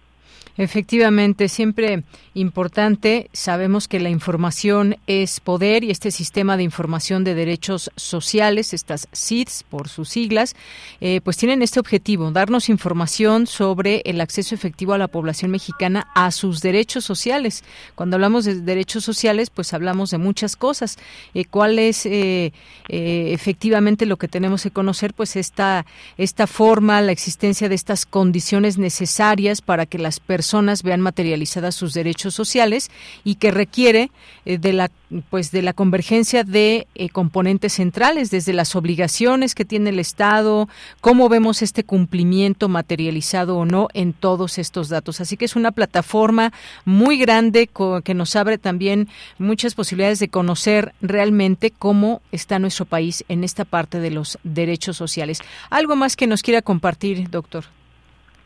Efectivamente, siempre importante. Sabemos que la información es poder y este sistema de información de derechos sociales, estas SIDS por sus siglas, eh, pues tienen este objetivo, darnos información sobre el acceso efectivo a la población mexicana a sus derechos sociales. Cuando hablamos de derechos sociales, pues hablamos de muchas cosas. Eh, ¿Cuál es eh, efectivamente lo que tenemos que conocer? Pues esta, esta forma, la existencia de estas condiciones necesarias para que las personas vean materializadas sus derechos sociales y que requiere eh, de la pues de la convergencia de eh, componentes centrales, desde las obligaciones que tiene el Estado, cómo vemos este cumplimiento materializado o no en todos estos datos. Así que es una plataforma muy grande que nos abre también muchas posibilidades de conocer realmente cómo está nuestro país en esta parte de los derechos sociales. ¿Algo más que nos quiera compartir, doctor?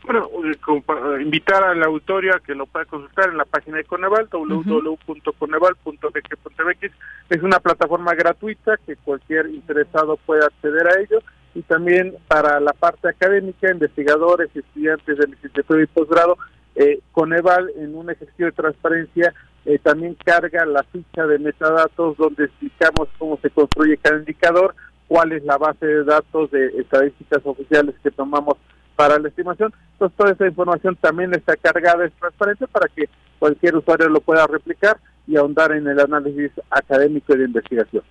Bueno, eh, eh, invitar al auditorio a que lo pueda consultar en la página de Coneval, www.coneval.bg.mx. Es una plataforma gratuita que cualquier interesado puede acceder a ello. Y también para la parte académica, investigadores, estudiantes de licenciatura y posgrado, eh, Coneval en un ejercicio de transparencia eh, también carga la ficha de metadatos donde explicamos cómo se construye cada indicador, cuál es la base de datos de estadísticas oficiales que tomamos para la estimación. Entonces, toda esa información también está cargada, es transparente para que cualquier usuario lo pueda replicar y ahondar en el análisis académico y de investigación.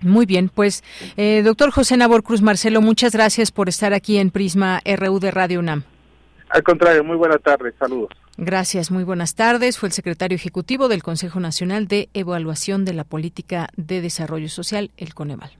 Muy bien, pues eh, doctor José Nabor Cruz Marcelo, muchas gracias por estar aquí en Prisma RU de Radio UNAM. Al contrario, muy buena tarde, saludos. Gracias, muy buenas tardes. Fue el secretario ejecutivo del Consejo Nacional de Evaluación de la Política de Desarrollo Social, el Coneval.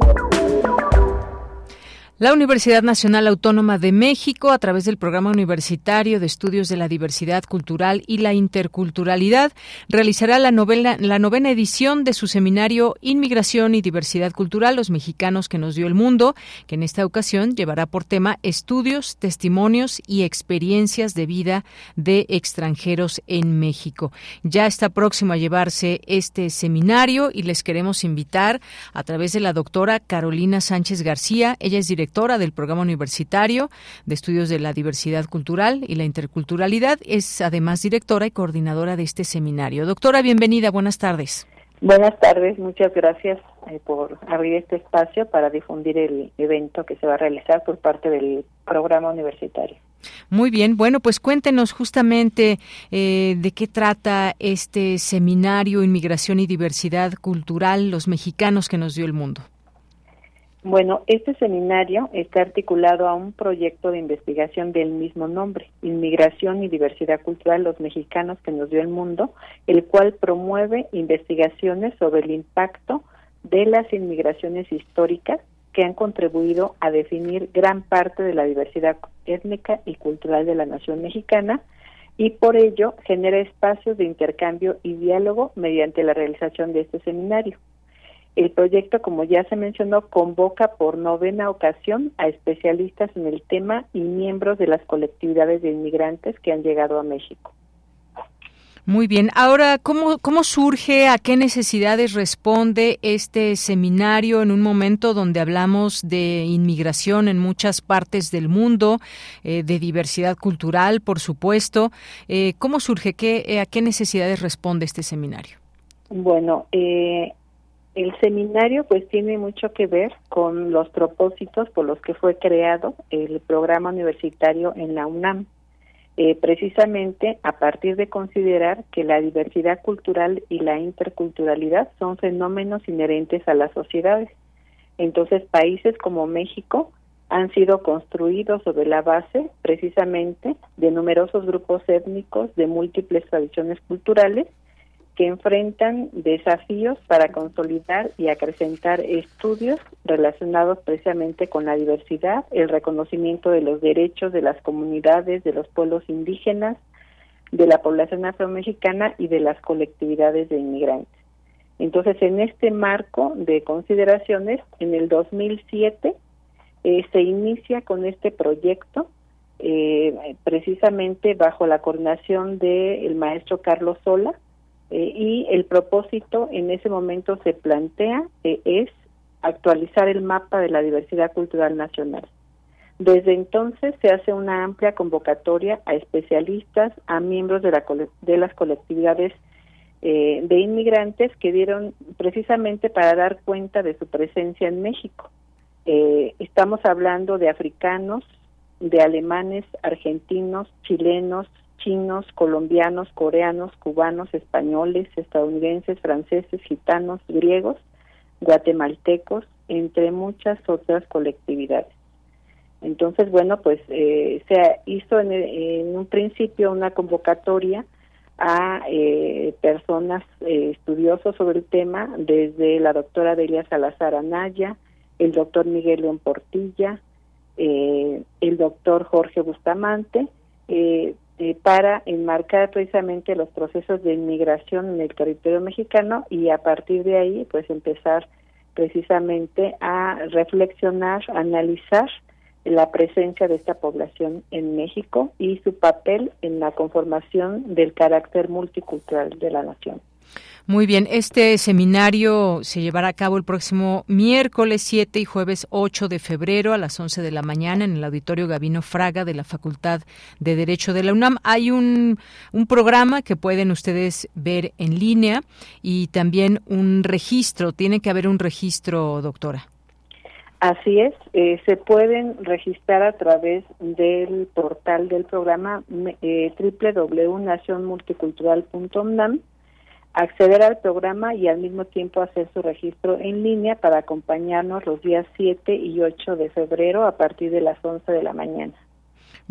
La Universidad Nacional Autónoma de México, a través del Programa Universitario de Estudios de la Diversidad Cultural y la Interculturalidad, realizará la, novena edición de su seminario Inmigración y Diversidad Cultural, los mexicanos que nos dio el mundo, que en esta ocasión llevará por tema estudios, testimonios y experiencias de vida de extranjeros en México. Ya está próximo a llevarse este seminario y les queremos invitar a través de la doctora Carolina Sánchez García. Ella es directora del Programa Universitario de Estudios de la Diversidad Cultural y la Interculturalidad. Es además directora y coordinadora de este seminario. Doctora, bienvenida, buenas tardes. Buenas tardes, muchas gracias eh, por abrir este espacio para difundir el evento que se va a realizar por parte del programa universitario. Muy bien, bueno, pues cuéntenos justamente eh, de qué trata este seminario Inmigración y Diversidad Cultural, los mexicanos que nos dio el mundo. Bueno, este seminario está articulado a un proyecto de investigación del mismo nombre, Inmigración y Diversidad Cultural los Mexicanos que nos dio el mundo, el cual promueve investigaciones sobre el impacto de las inmigraciones históricas que han contribuido a definir gran parte de la diversidad étnica y cultural de la nación mexicana y por ello genera espacios de intercambio y diálogo mediante la realización de este seminario. El proyecto, como ya se mencionó, convoca por novena ocasión a especialistas en el tema y miembros de las colectividades de inmigrantes que han llegado a México. Muy bien. Ahora, ¿cómo, ¿cómo surge, a qué necesidades responde este seminario en un momento donde hablamos de inmigración en muchas partes del mundo, eh, de diversidad cultural, por supuesto? Eh, ¿Cómo surge? ¿Qué, eh, ¿A qué necesidades responde este seminario? Bueno, eh, el seminario pues tiene mucho que ver con los propósitos por los que fue creado el programa universitario en la UNAM. Eh, precisamente a partir de considerar que la diversidad cultural y la interculturalidad son fenómenos inherentes a las sociedades. Entonces, países como México han sido construidos sobre la base precisamente de numerosos grupos étnicos de múltiples tradiciones culturales que enfrentan desafíos para consolidar y acrecentar estudios relacionados precisamente con la diversidad, el reconocimiento de los derechos de las comunidades, de los pueblos indígenas, de la población afromexicana y de las colectividades de inmigrantes. Entonces, en este marco de consideraciones, en el 2007 eh, se inicia con este proyecto, eh, precisamente bajo la coordinación del maestro Carlos Sola, eh, y el propósito en ese momento se plantea eh, es actualizar el mapa de la diversidad cultural nacional. Desde entonces se hace una amplia convocatoria a especialistas, a miembros de, la, de las colectividades eh, de inmigrantes que dieron precisamente para dar cuenta de su presencia en México. estamos hablando de africanos, de alemanes, argentinos, chilenos, chinos, colombianos, coreanos, cubanos, españoles, estadounidenses, franceses, gitanos, griegos, guatemaltecos, entre muchas otras colectividades. Entonces, bueno, pues eh, se hizo en, un principio una convocatoria a eh, personas eh, estudiosos sobre el tema, desde la doctora Delia Salazar Anaya, el doctor Miguel León Portilla, el doctor Jorge Bustamante, para enmarcar precisamente los procesos de inmigración en el territorio mexicano y a partir de ahí, pues empezar precisamente a reflexionar, analizar la presencia de esta población en México y su papel en la conformación del carácter multicultural de la nación. Muy bien, este seminario se llevará a cabo el próximo miércoles 7 y jueves 8 de febrero a las 11 de la mañana en el Auditorio Gabino Fraga de la Facultad de Derecho de la UNAM. Hay un, un programa que pueden ustedes ver en línea y también un registro. Tiene que haber un registro, doctora. Así es, eh, se pueden registrar a través del portal del programa eh, acceder al programa y al mismo tiempo hacer su registro en línea para acompañarnos los días 7 y 8 de febrero a partir de las 11 de la mañana.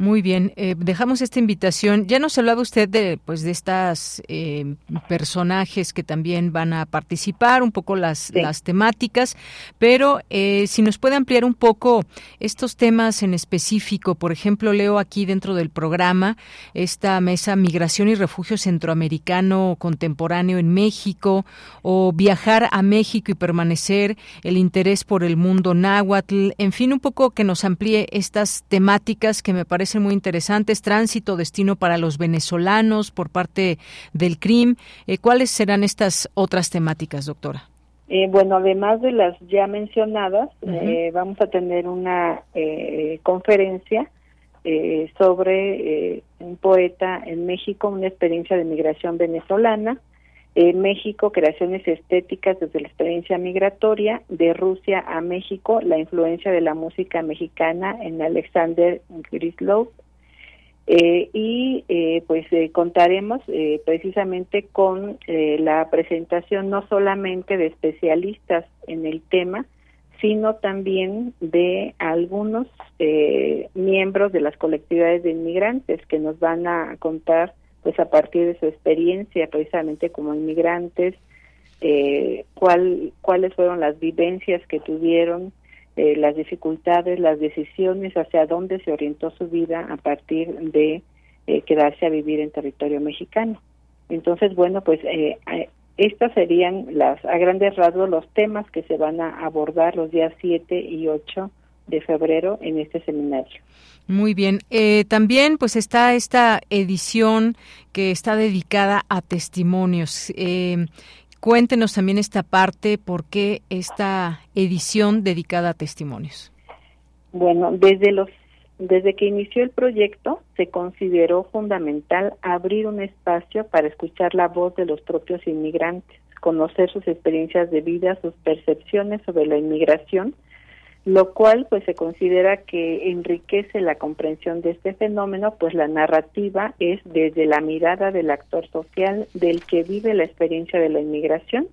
Muy bien, eh, dejamos esta invitación. Ya nos hablaba usted de, pues, de estas eh, personajes que también van a participar, un poco las, las temáticas, pero eh, si nos puede ampliar un poco estos temas en específico. Por ejemplo, leo aquí dentro del programa esta mesa Migración y Refugio Centroamericano Contemporáneo en México o viajar a México y permanecer, el interés por el mundo náhuatl, en fin, un poco que nos amplíe estas temáticas que me parecen muy interesantes. Tránsito, destino para los venezolanos por parte del CRIM. Eh, ¿Cuáles serán estas otras temáticas, doctora? Eh, bueno, además de las ya mencionadas, eh, vamos a tener una conferencia sobre un poeta en México, una experiencia de migración venezolana. México, creaciones estéticas desde la experiencia migratoria, de Rusia a México, la influencia de la música mexicana en Alexander Grislow. Eh, y eh, pues eh, contaremos precisamente con la presentación no solamente de especialistas en el tema, sino también de algunos miembros de las colectividades de inmigrantes que nos van a contar pues a partir de su experiencia precisamente como inmigrantes, eh, cuál, cuáles fueron las vivencias que tuvieron, eh, las dificultades, las decisiones, hacia dónde se orientó su vida a partir de eh, quedarse a vivir en territorio mexicano. Entonces, bueno, pues eh, estas serían las a grandes rasgos los temas que se van a abordar los días 7 y 8 de febrero en este seminario. Muy bien. Eh, también pues está esta edición que está dedicada a testimonios. Eh, cuéntenos también esta parte, ¿por qué esta edición dedicada a testimonios? Bueno, desde los desde que inició el proyecto se consideró fundamental abrir un espacio para escuchar la voz de los propios inmigrantes, conocer sus experiencias de vida, sus percepciones sobre la inmigración lo cual pues se considera que enriquece la comprensión de este fenómeno, pues la narrativa es desde la mirada del actor social del que vive la experiencia de la inmigración.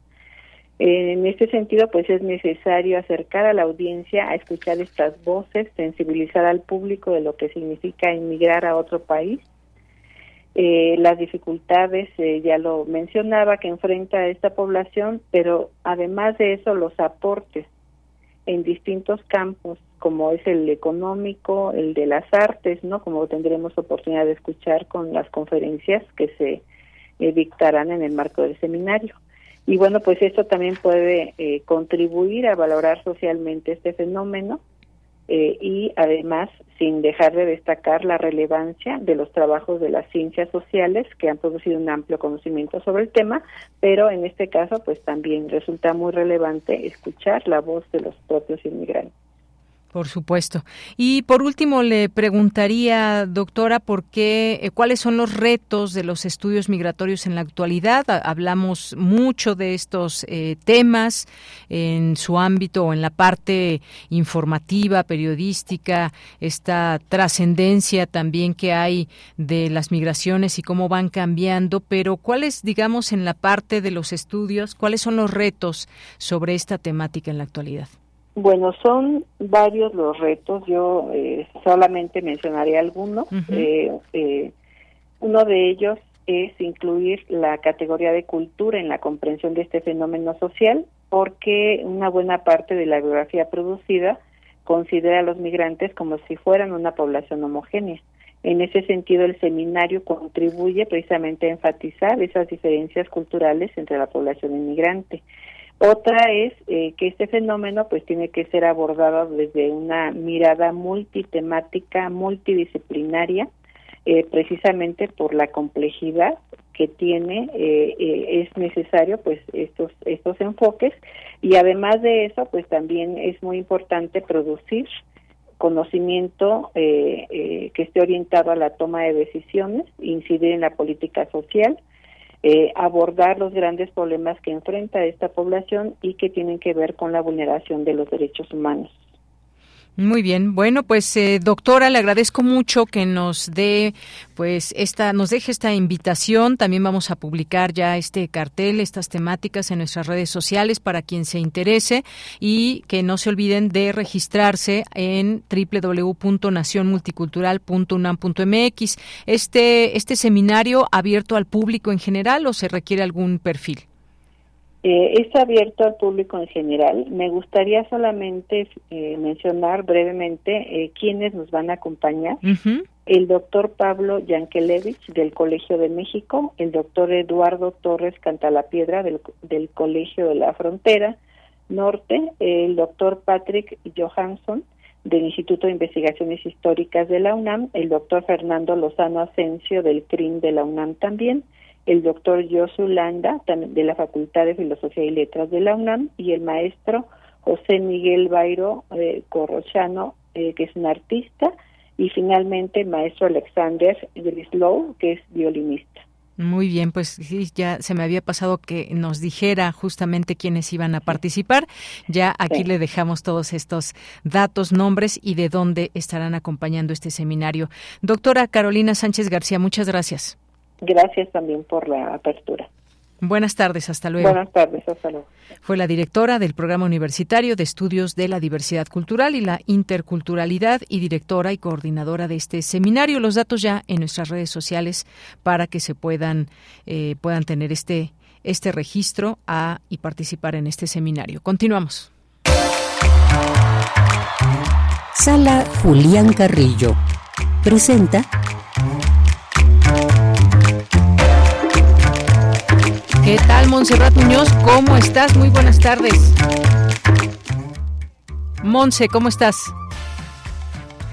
En este sentido, pues es necesario acercar a la audiencia a escuchar estas voces, sensibilizar al público de lo que significa inmigrar a otro país, eh, las dificultades, eh, ya lo mencionaba, que enfrenta esta población, pero además de eso, los aportes en distintos campos, como es el económico, el de las artes, ¿no? Como tendremos oportunidad de escuchar con las conferencias que se eh, dictarán en el marco del seminario. Y bueno, pues esto también puede eh, contribuir a valorar socialmente este fenómeno eh, y además sin dejar de destacar la relevancia de los trabajos de las ciencias sociales que han producido un amplio conocimiento sobre el tema, pero en este caso pues también resulta muy relevante escuchar la voz de los propios inmigrantes. Por supuesto. Y por último, le preguntaría, doctora, por qué, eh, cuáles son los retos de los estudios migratorios en la actualidad. Hablamos mucho de estos eh, temas en su ámbito o en la parte informativa, periodística, esta trascendencia también que hay de las migraciones y cómo van cambiando, pero cuáles, digamos, en la parte de los estudios, cuáles son los retos sobre esta temática en la actualidad. Bueno, son varios los retos. Yo eh, solamente mencionaré algunos. Eh, eh, uno de ellos es incluir la categoría de cultura en la comprensión de este fenómeno social, porque una buena parte de la biografía producida considera a los migrantes como si fueran una población homogénea. En ese sentido, el seminario contribuye precisamente a enfatizar esas diferencias culturales entre la población inmigrante. Otra es eh, que este fenómeno pues tiene que ser abordado desde una mirada multitemática, multidisciplinaria, eh, precisamente por la complejidad que tiene, eh, es necesario pues estos, estos enfoques. Y además de eso pues también es muy importante producir conocimiento que esté orientado a la toma de decisiones, incidir en la política social, eh, abordar los grandes problemas que enfrenta esta población y que tienen que ver con la vulneración de los derechos humanos. Muy bien, bueno, pues eh, doctora, le agradezco mucho que nos dé, pues esta, nos deje esta invitación. También vamos a publicar ya este cartel, estas temáticas en nuestras redes sociales para quien se interese y que no se olviden de registrarse en www.nacionmulticultural.unam.mx. Este, este seminario abierto al público en general o se requiere algún perfil? Eh, es abierto al público en general. Me gustaría solamente eh, mencionar brevemente eh, quiénes nos van a acompañar. El doctor Pablo Yankelevich del Colegio de México, el doctor Eduardo Torres Cantalapiedra del, del Colegio de la Frontera Norte, el doctor Patrick Johansson del Instituto de Investigaciones Históricas de la UNAM, el doctor Fernando Lozano Asensio del CRIM de la UNAM también, el doctor Josu Landa, de la Facultad de Filosofía y Letras de la UNAM, y el maestro José Miguel Bairo eh, Corrochano, eh, que es un artista, y finalmente el maestro Alexander Grislow, que es violinista. Muy bien, pues sí, ya se me había pasado que nos dijera justamente quiénes iban a participar. Ya aquí le dejamos todos estos datos, nombres y de dónde estarán acompañando este seminario. Doctora Carolina Sánchez García, muchas gracias. Gracias también por la apertura. Buenas tardes, hasta luego. Buenas tardes, hasta luego. Fue la directora del Programa Universitario de Estudios de la Diversidad Cultural y la Interculturalidad y directora y coordinadora de este seminario. Los datos ya en nuestras redes sociales para que se puedan, eh, puedan tener este, este registro a, y participar en este seminario. Continuamos. Sala Julián Carrillo presenta ¿Qué tal, Montserrat Muñoz? ¿Cómo estás? Muy buenas tardes. Monse, ¿cómo estás?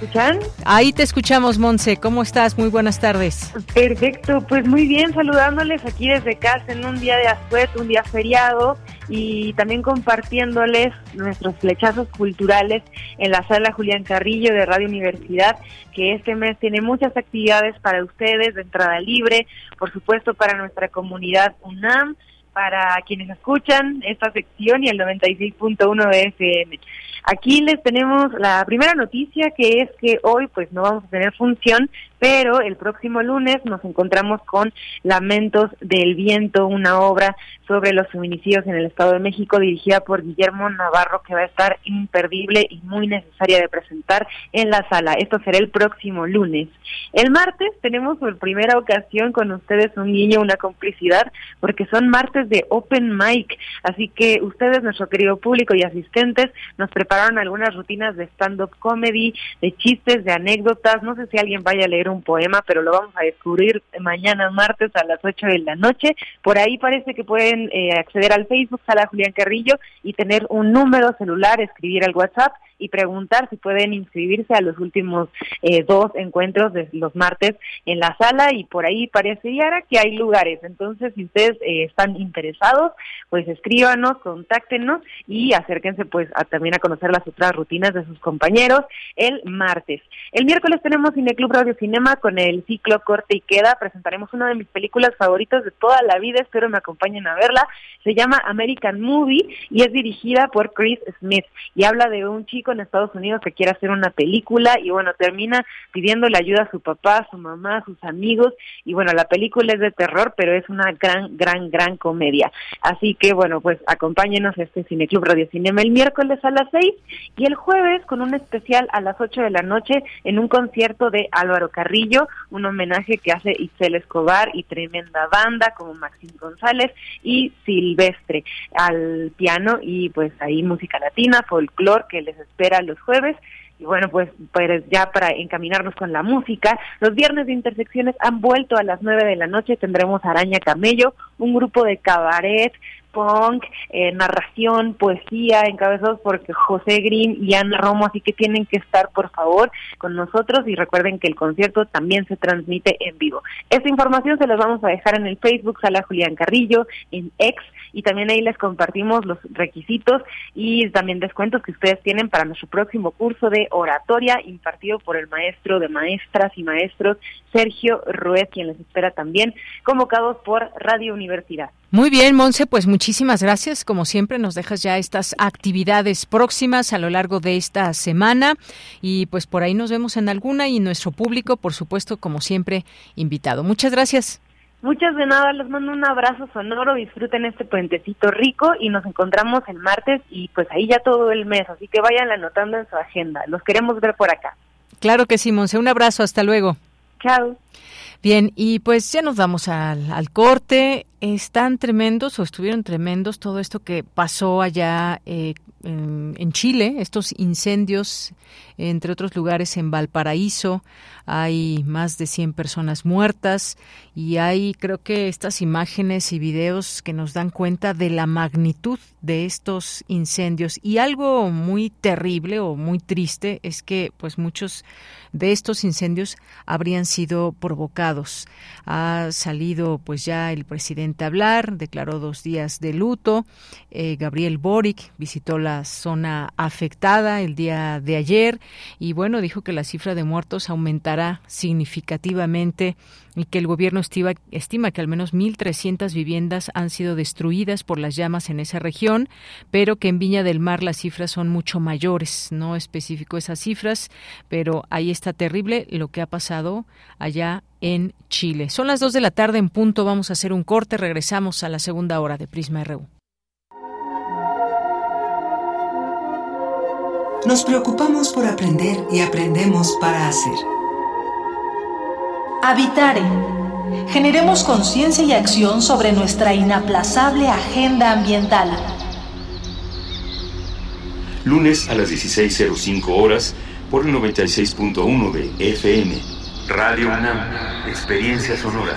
¿Escuchan? Ahí te escuchamos, Monse. ¿Cómo estás? Muy buenas tardes. Perfecto, pues muy bien, saludándoles aquí desde casa en un día de asueto, un día feriado y también compartiéndoles nuestros flechazos culturales en la sala Julián Carrillo de Radio Universidad, que este mes tiene muchas actividades para ustedes de entrada libre, por supuesto para nuestra comunidad UNAM, para quienes escuchan esta sección y el 96.1 de FM. Aquí les tenemos la primera noticia que es que hoy pues no vamos a tener función, pero el próximo lunes nos encontramos con Lamentos del Viento, una obra sobre los feminicidios en el Estado de México dirigida por Guillermo Navarro que va a estar imperdible y muy necesaria de presentar en la sala. Esto será el próximo lunes. El martes tenemos por primera ocasión con ustedes un niño, una complicidad, porque son martes de Open Mic, así que ustedes, nuestro querido público y asistentes, nos preparan algunas rutinas de stand-up comedy, de chistes, de anécdotas. No sé si alguien vaya a leer un poema, pero lo vamos a descubrir mañana martes a las 8 de la noche. Por ahí parece que pueden eh, acceder al Facebook, Sala Julián Carrillo, y tener un número celular, escribir al WhatsApp y preguntar si pueden inscribirse a los últimos eh, dos encuentros de los martes en la sala y por ahí parecería que hay lugares. Entonces, si ustedes eh, están interesados, pues escríbanos, contáctenos y acérquense pues a, también a conocer las otras rutinas de sus compañeros el martes. El miércoles tenemos Cineclub Radio Cinema con el ciclo Corte y Queda. Presentaremos una de mis películas favoritas de toda la vida, espero me acompañen a verla. Se llama American Movie y es dirigida por Chris Smith y habla de un chico en Estados Unidos que quiere hacer una película y bueno, termina pidiéndole ayuda a su papá, a su mamá, a sus amigos y bueno, la película es de terror, pero es una gran, gran, gran comedia. Así que bueno, pues acompáñenos a este Cineclub Radio Cinema el miércoles a las seis y el jueves con un especial a las ocho de la noche en un concierto de Álvaro Carrillo, un homenaje que hace Isel Escobar y tremenda banda como Maxim González y Silvestre al piano y pues ahí música latina, folclore que les los jueves. Y bueno, pues, pues ya para encaminarnos con la música, los viernes de intersecciones han vuelto a las nueve de la noche, tendremos Araña Camello, un grupo de cabaret, punk, eh, narración, poesía, encabezados por José Green y Ana Romo, así que tienen que estar por favor con nosotros. Y recuerden que el concierto también se transmite en vivo. Esta información se las vamos a dejar en el Facebook Sala Julián Carrillo, en X y también ahí les compartimos los requisitos y también descuentos que ustedes tienen para nuestro próximo curso de oratoria impartido por el maestro de maestras y maestros Sergio Ruiz, quien les espera también, convocados por Radio Universidad. Muy bien, Monse, pues muchísimas gracias. Como siempre, nos dejas ya estas actividades próximas a lo largo de esta semana y pues por ahí nos vemos en alguna y nuestro público, por supuesto, como siempre, invitado. Muchas gracias. Muchas de nada, les mando un abrazo sonoro, disfruten este puentecito rico y nos encontramos el martes y pues ahí ya todo el mes, así que vayan anotando en su agenda. Los queremos ver por acá. Claro que sí, Monse, un abrazo, hasta luego. Chao. Bien, y pues ya nos vamos al, al, corte. Están tremendos o estuvieron tremendos todo esto que pasó allá eh, en, en, Chile, estos incendios, entre otros lugares en Valparaíso. Hay más de 100 personas muertas y hay creo que estas imágenes y videos que nos dan cuenta de la magnitud de estos incendios. Y algo muy terrible o muy triste es que pues muchos de estos incendios habrían sido provocados. Ha salido pues ya el presidente a hablar, declaró dos días de luto. Eh, Gabriel Boric visitó la zona afectada el día de ayer y bueno, dijo que la cifra de muertos aumentará significativamente y que el gobierno estima, que al menos 1.300 viviendas han sido destruidas por las llamas en esa región, pero que en Viña del Mar las cifras son mucho mayores. No especificó esas cifras, pero ahí está terrible lo que ha pasado allá en Chile. Son las 2 de la tarde en punto, vamos a hacer un corte, regresamos a la segunda hora de Prisma RU. Nos preocupamos por aprender y aprendemos para hacer. Habitare. Generemos conciencia y acción sobre nuestra inaplazable agenda ambiental. Lunes a las 16.05 horas por el 96.1 de FM. Radio UNAM, Experiencia Sonora.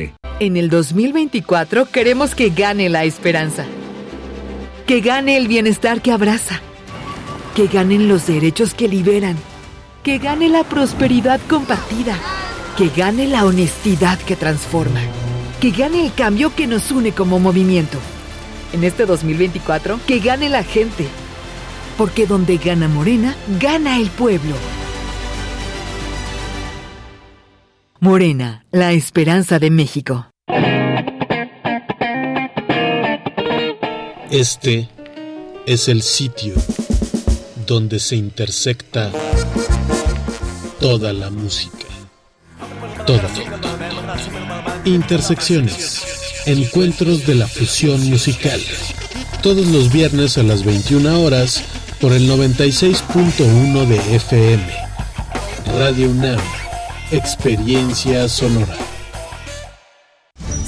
En el 2024 queremos que gane la esperanza, que gane el bienestar que abraza, que ganen los derechos que liberan, que gane la prosperidad compartida, que gane la honestidad que transforma, que gane el cambio que nos une como movimiento. En este 2024, que gane la gente, porque donde gana Morena, gana el pueblo. Morena, la esperanza de México. Este es el sitio donde se intersecta toda la música. Toda. Intersecciones. Encuentros de la fusión musical. Todos los viernes a las 21 horas por el 96.1 de FM. Radio UNAM. Experiencia sonora.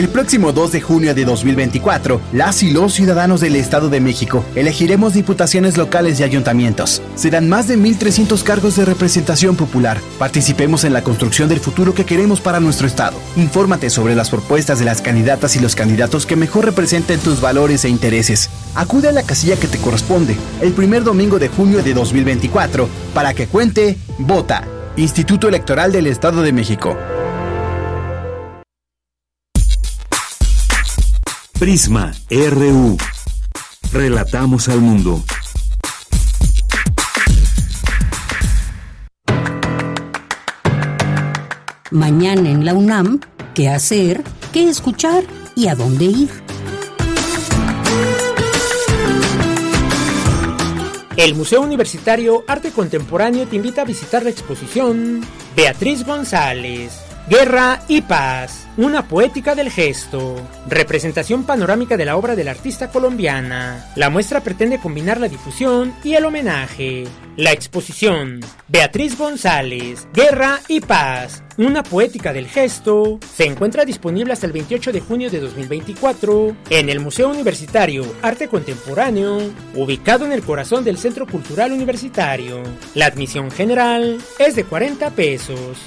El próximo 2 de junio de 2024, las y los ciudadanos del Estado de México elegiremos diputaciones locales y ayuntamientos. Serán más de 1.300 cargos de representación popular. Participemos en la construcción del futuro que queremos para nuestro Estado. Infórmate sobre las propuestas de las candidatas y los candidatos que mejor representen tus valores e intereses. Acude a la casilla que te corresponde el primer domingo de junio de 2024 para que cuente, vota. Instituto Electoral del Estado de México. Prisma RU. Relatamos al mundo. Mañana en la UNAM, ¿qué hacer? ¿Qué escuchar? ¿Y a dónde ir? El Museo Universitario Arte Contemporáneo te invita a visitar la exposición Beatriz González, Guerra y Paz, una poética del gesto, representación panorámica de la obra del artista colombiana. La muestra pretende combinar la difusión y el homenaje. La exposición Beatriz González, Guerra y Paz, una poética del gesto, se encuentra disponible hasta el 28 de junio de 2024 en el Museo Universitario Arte Contemporáneo, ubicado en el corazón del Centro Cultural Universitario. La admisión general es de 40 pesos.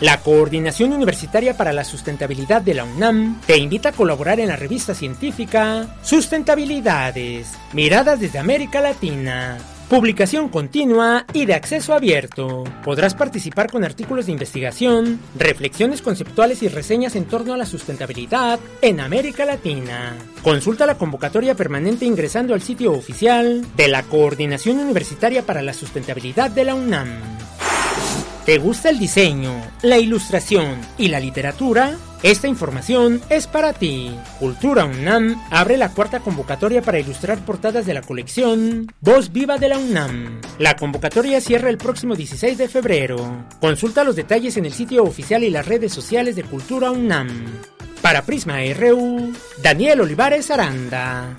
La Coordinación Universitaria para la Sustentabilidad de la UNAM te invita a colaborar en la revista científica Sustentabilidades, Miradas desde América Latina. Publicación continua y de acceso abierto. Podrás participar con artículos de investigación, reflexiones conceptuales y reseñas en torno a la sustentabilidad en América Latina. Consulta la convocatoria permanente ingresando al sitio oficial de la Coordinación Universitaria para la Sustentabilidad de la UNAM. ¿Te gusta el diseño, la ilustración y la literatura? Esta información es para ti. Cultura UNAM abre la cuarta convocatoria para ilustrar portadas de la colección Voz Viva de la UNAM. La convocatoria cierra el próximo 16 de febrero. Consulta los detalles en el sitio oficial y las redes sociales de Cultura UNAM. Para Prisma RU, Daniel Olivares Aranda.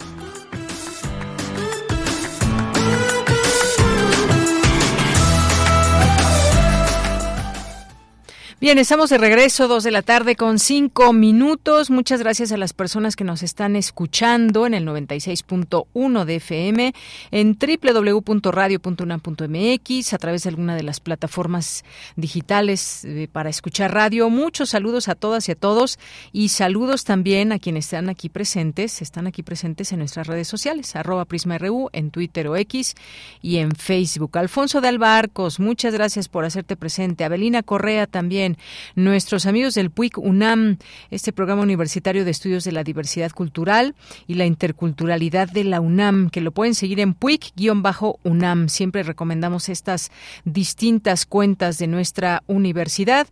Bien, estamos de regreso, dos de la tarde con cinco minutos. Muchas gracias a las personas que nos están escuchando en el 96.1 de FM, en www.radio.unam.mx, a través de alguna de las plataformas digitales eh, para escuchar radio. Muchos saludos a todas y a todos y saludos también a quienes están aquí presentes, están aquí presentes en nuestras redes sociales, arroba PrismaRU, en Twitter o X y en Facebook. Alfonso de Albarcos, muchas gracias por hacerte presente. Abelina Correa también nuestros amigos del PUIC UNAM, este programa universitario de estudios de la diversidad cultural y la interculturalidad de la UNAM, que lo pueden seguir en PUIC-UNAM. Siempre recomendamos estas distintas cuentas de nuestra universidad.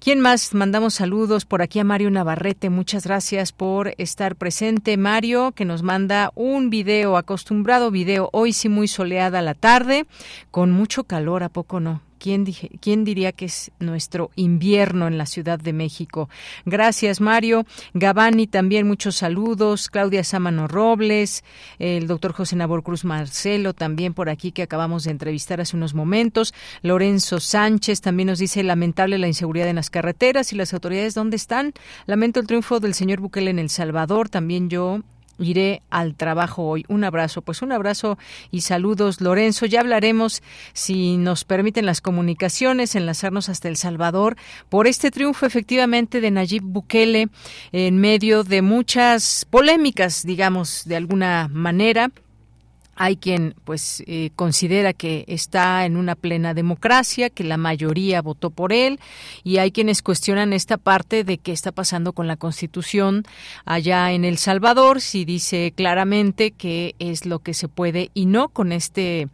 ¿Quién más? Mandamos saludos por aquí a Mario Navarrete. Muchas gracias por estar presente. Mario, que nos manda un video, acostumbrado video, hoy sí muy soleada la tarde, con mucho calor, ¿a poco no? ¿Quién, dije, ¿Quién diría que es nuestro invierno en la Ciudad de México? Gracias, Mario. Gabani, también muchos saludos. Claudia Sámano Robles, el doctor José Nabor Cruz Marcelo, también por aquí que acabamos de entrevistar hace unos momentos. Lorenzo Sánchez también nos dice lamentable la inseguridad en las carreteras y las autoridades, ¿dónde están? Lamento el triunfo del señor Bukele en El Salvador. También yo iré al trabajo hoy. Un abrazo, pues un abrazo y saludos, Lorenzo. Ya hablaremos, si nos permiten las comunicaciones, enlazarnos hasta El Salvador por este triunfo efectivamente de Nayib Bukele en medio de muchas polémicas, digamos, de alguna manera hay quien pues eh, considera que está en una plena democracia, que la mayoría votó por él y hay quienes cuestionan esta parte de qué está pasando con la Constitución allá en El Salvador, si dice claramente que es lo que se puede y no con este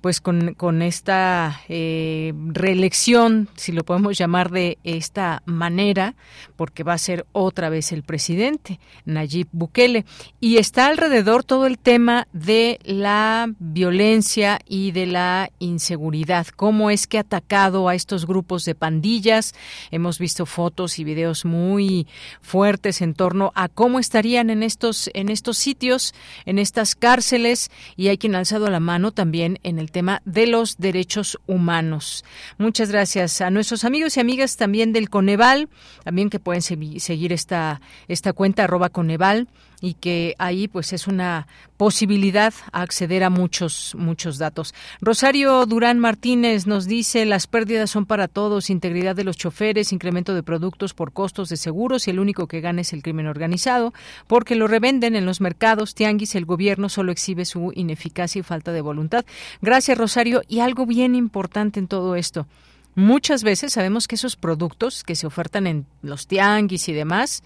pues con, con esta eh, reelección, si lo podemos llamar de esta manera, porque va a ser otra vez el presidente Nayib Bukele. Y está alrededor todo el tema de la violencia y de la inseguridad. ¿Cómo es que ha atacado a estos grupos de pandillas? Hemos visto fotos y videos muy fuertes en torno a cómo estarían en estos, en estos sitios, en estas cárceles, y hay quien ha alzado la mano también en el tema de los derechos humanos. Muchas gracias a nuestros amigos y amigas también del Coneval, también que pueden seguir esta, esta cuenta arroba Coneval y que ahí pues es una posibilidad a acceder a muchos muchos datos. Rosario Durán Martínez nos dice las pérdidas son para todos, integridad de los choferes, incremento de productos por costos de seguros y el único que gana es el crimen organizado porque lo revenden en los mercados tianguis, el gobierno solo exhibe su ineficacia y falta de voluntad. Gracias Rosario y algo bien importante en todo esto. Muchas veces sabemos que esos productos que se ofertan en los tianguis y demás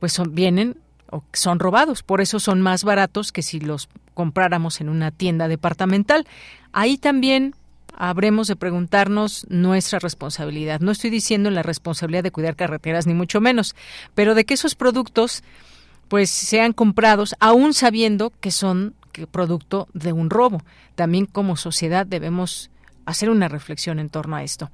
pues son, vienen son robados, por eso son más baratos que si los compráramos en una tienda departamental. Ahí también habremos de preguntarnos nuestra responsabilidad. No estoy diciendo la responsabilidad de cuidar carreteras ni mucho menos, pero de que esos productos pues sean comprados aún sabiendo que son producto de un robo. También como sociedad debemos hacer una reflexión en torno a esto.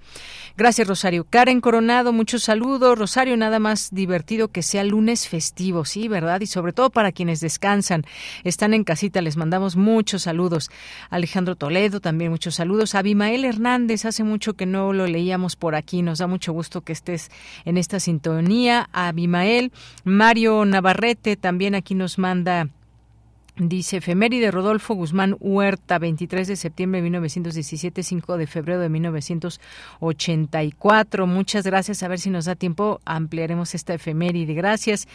Gracias, Rosario. Karen Coronado, muchos saludos. Rosario, nada más divertido que sea lunes festivo, sí, ¿verdad? Y sobre todo para quienes descansan, están en casita, les mandamos muchos saludos. Alejandro Toledo, también muchos saludos. Abimael Hernández, hace mucho que no lo leíamos por aquí, nos da mucho gusto que estés en esta sintonía. Abimael, Mario Navarrete, también aquí nos manda Dice efeméride Rodolfo Guzmán Huerta, 23 de septiembre de 1917, 5 de febrero de 1984. Muchas gracias. A ver si nos da tiempo, ampliaremos esta efeméride. Gracias.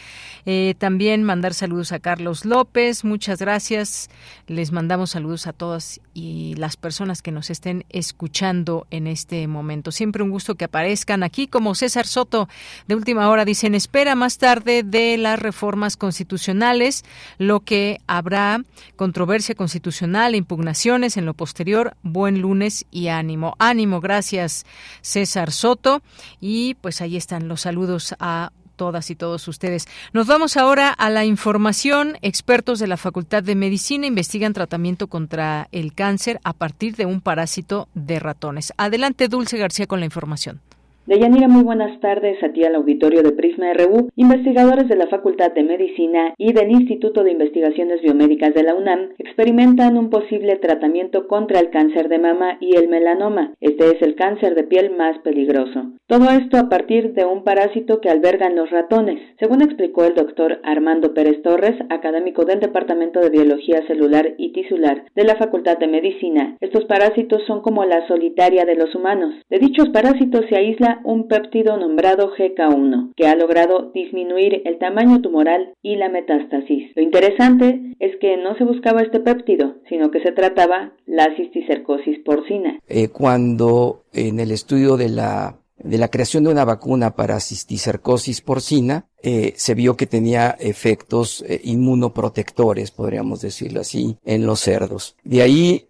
Eh, también mandar saludos a Carlos López. Muchas gracias. Les mandamos saludos a todas y las personas que nos estén escuchando en este momento. Siempre un gusto que aparezcan aquí, como César Soto de última hora. Dicen, espera más tarde de las reformas constitucionales, lo que habrá habrá controversia constitucional impugnaciones en lo posterior. Buen lunes y ánimo. Ánimo, gracias César Soto. Y pues ahí están los saludos a todas y todos ustedes. Nos vamos ahora a la información. Expertos de la Facultad de Medicina investigan tratamiento contra el cáncer a partir de un parásito de ratones. Adelante, Dulce García, con la información. Deyanira, muy buenas tardes a ti al auditorio de Prisma RU. Investigadores de la Facultad de Medicina y del Instituto de Investigaciones Biomédicas de la UNAM experimentan un posible tratamiento contra el cáncer de mama y el melanoma. Este es el cáncer de piel más peligroso. Todo esto a partir de un parásito que albergan los ratones. Según explicó el doctor Armando Pérez Torres, académico del Departamento de Biología Celular y Tisular de la Facultad de Medicina, estos parásitos son como la solitaria de los humanos. De dichos parásitos se aísla un péptido nombrado GK1, que ha logrado disminuir el tamaño tumoral y la metástasis. Lo interesante es que no se buscaba este péptido, sino que se trataba la cisticercosis porcina. Eh, cuando en el estudio de la de la creación de una vacuna para cisticercosis porcina, eh, se vio que tenía efectos eh, inmunoprotectores, podríamos decirlo así, en los cerdos. De ahí,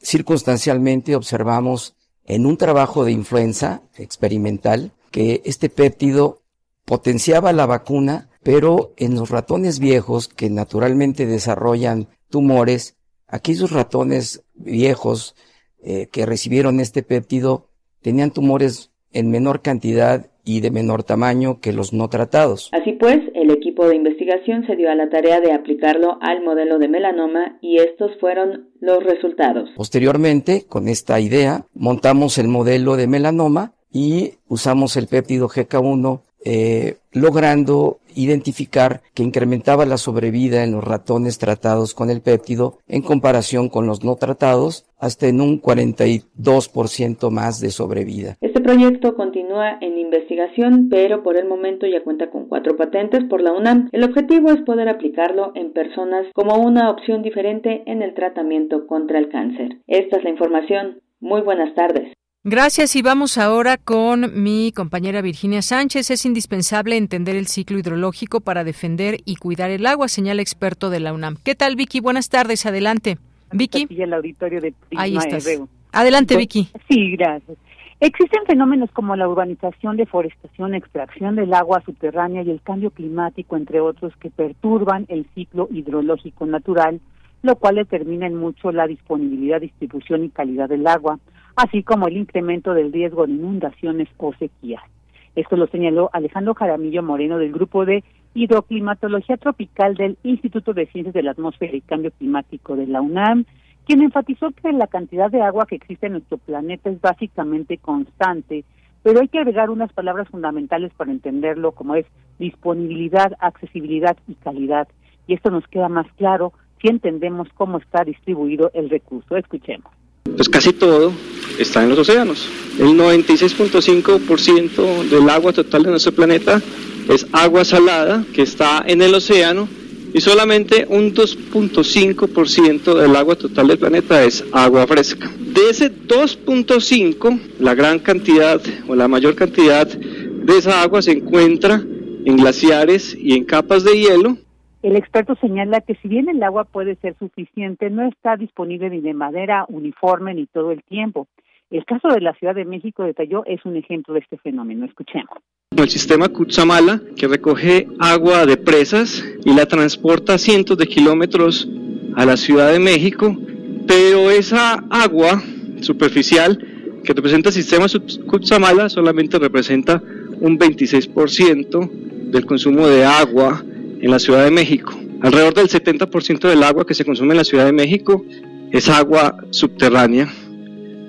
circunstancialmente, observamos en un trabajo de influenza experimental que este péptido potenciaba la vacuna, pero en los ratones viejos que naturalmente desarrollan tumores, aquellos ratones viejos eh, que recibieron este péptido tenían tumores en menor cantidad y de menor tamaño que los no tratados. Así pues, el equipo de investigación se dio a la tarea de aplicarlo al modelo de melanoma y estos fueron los resultados. Posteriormente, con esta idea, montamos el modelo de melanoma y usamos el péptido GK1 eh, logrando identificar que incrementaba la sobrevida en los ratones tratados con el péptido en comparación con los no tratados, hasta en un 42% más de sobrevida. Este proyecto continúa en investigación, pero por el momento ya cuenta con cuatro patentes por la UNAM. El objetivo es poder aplicarlo en personas como una opción diferente en el tratamiento contra el cáncer. Esta es la información. Muy buenas tardes. Gracias y vamos ahora con mi compañera Virginia Sánchez. Es indispensable entender el ciclo hidrológico para defender y cuidar el agua, señala experto de la UNAM. ¿Qué tal, Vicky? Buenas tardes, adelante. Vicky. el auditorio de Ahí estás. Adelante, Vicky. Sí, gracias. Existen fenómenos como la urbanización, deforestación, extracción del agua subterránea y el cambio climático, entre otros, que perturban el ciclo hidrológico natural, lo cual determina en mucho la disponibilidad, distribución y calidad del agua así como el incremento del riesgo de inundaciones o sequías. Esto lo señaló Alejandro Jaramillo Moreno del Grupo de Hidroclimatología Tropical del Instituto de Ciencias de la Atmósfera y Cambio Climático de la UNAM, quien enfatizó que la cantidad de agua que existe en nuestro planeta es básicamente constante, pero hay que agregar unas palabras fundamentales para entenderlo, como es disponibilidad, accesibilidad y calidad. Y esto nos queda más claro si entendemos cómo está distribuido el recurso. Escuchemos pues casi todo está en los océanos. El 96.5% del agua total de nuestro planeta es agua salada que está en el océano y solamente un 2.5% del agua total del planeta es agua fresca. De ese 2.5, la gran cantidad o la mayor cantidad de esa agua se encuentra en glaciares y en capas de hielo el experto señala que si bien el agua puede ser suficiente, no está disponible ni de manera uniforme ni todo el tiempo. El caso de la Ciudad de México detalló es un ejemplo de este fenómeno. Escuchemos. El sistema Cutzamala, que recoge agua de presas y la transporta cientos de kilómetros a la Ciudad de México, pero esa agua superficial que representa el sistema Cutzamala solamente representa un 26% del consumo de agua en la Ciudad de México. Alrededor del 70% del agua que se consume en la Ciudad de México es agua subterránea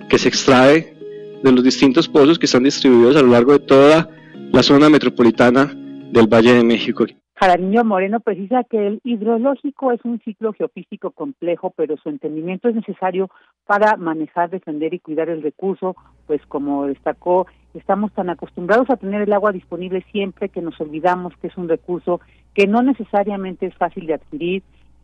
que se extrae de los distintos pozos que están distribuidos a lo largo de toda la zona metropolitana del Valle de México. Jaramillo Moreno precisa que el hidrológico es un ciclo geofísico complejo, pero su entendimiento es necesario para manejar, defender y cuidar el recurso, pues como destacó, estamos tan acostumbrados a tener el agua disponible siempre que nos olvidamos que es un recurso que no necesariamente es fácil de adquirir,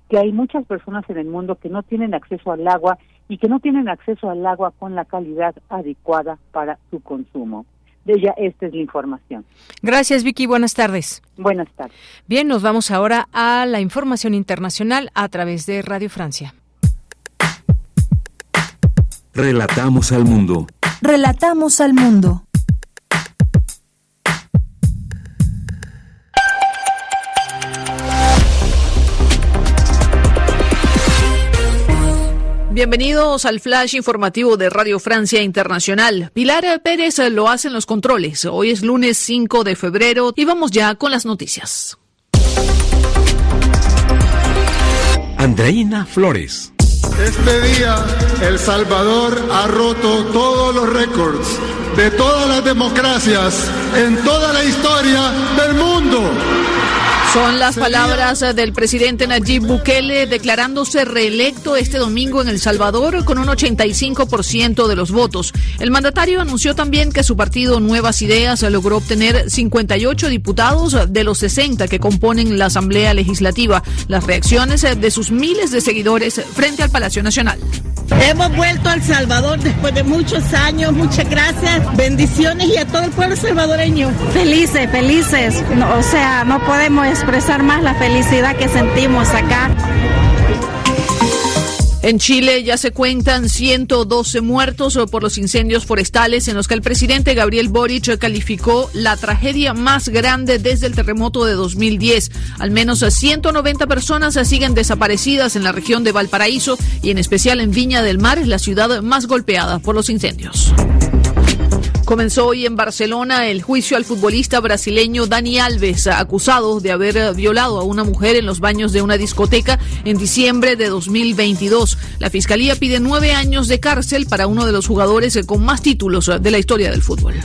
que hay muchas personas en el mundo que no tienen acceso al agua y que no tienen acceso al agua con la calidad adecuada para su consumo. De ella, esta es la información. Gracias, Vicky. Buenas tardes. Buenas tardes. Bien, nos vamos ahora a la información internacional a través de Radio Francia. Relatamos al mundo. Relatamos al mundo. Bienvenidos al flash informativo de Radio Francia Internacional. Pilar Pérez lo hace en los controles. Hoy es lunes 5 de febrero y vamos ya con las noticias. Andreina Flores. Este día, El Salvador ha roto todos los récords de todas las democracias en toda la historia del mundo. Son las palabras del presidente Nayib Bukele declarándose reelecto este domingo en El Salvador con un 85% de los votos. El mandatario anunció también que su partido Nuevas Ideas logró obtener 58 diputados de los 60 que componen la Asamblea Legislativa. Las reacciones de sus miles de seguidores frente al Palacio Nacional. Hemos vuelto a El Salvador después de muchos años. Muchas gracias. Bendiciones y a todo el pueblo salvadoreño. Felices, felices. o sea, no podemos expresar más la felicidad que sentimos acá. En Chile ya se cuentan 112 muertos por los incendios forestales en los que el presidente Gabriel Boric calificó la tragedia más grande desde el terremoto de 2010. Al menos 190 personas siguen desaparecidas en la región de Valparaíso y en especial en Viña del Mar, la ciudad más golpeada por los incendios. Comenzó hoy en Barcelona el juicio al futbolista brasileño Dani Alves, acusado de haber violado a una mujer en los baños de una discoteca en diciembre de 2022. La fiscalía pide nueve años de cárcel para uno de los jugadores con más títulos de la historia del fútbol.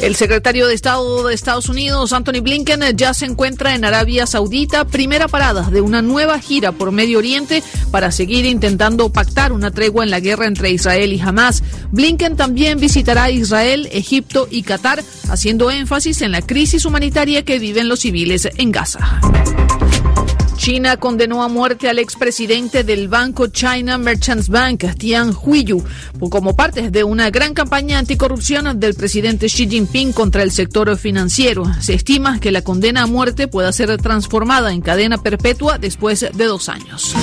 El secretario de Estado de Estados Unidos, Anthony Blinken, ya se encuentra en Arabia Saudita, primera parada de una nueva gira por Medio Oriente para seguir intentando pactar una tregua en la guerra entre Israel y Hamas. Blinken también visitará Israel, Egipto y Qatar, haciendo énfasis en la crisis humanitaria que viven los civiles en Gaza. China condenó a muerte al expresidente del banco China Merchants Bank, Tian Huiyu, como parte de una gran campaña anticorrupción del presidente Xi Jinping contra el sector financiero. Se estima que la condena a muerte pueda ser transformada en cadena perpetua después de dos años.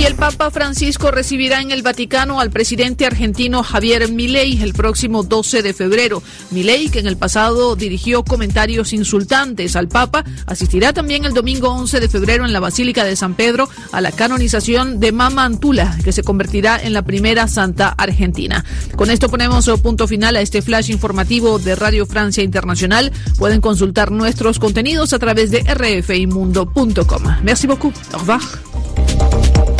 Y el Papa Francisco recibirá en el Vaticano al presidente argentino Javier Milei el próximo 12 de febrero. Milei, que en el pasado dirigió comentarios insultantes al Papa, asistirá también el domingo 11 de febrero en la Basílica de San Pedro a la canonización de Mama Antula, que se convertirá en la primera santa argentina. Con esto ponemos punto final a este flash informativo de Radio Francia Internacional. Pueden consultar nuestros contenidos a través de rfimundo.com. Merci beaucoup. Au revoir.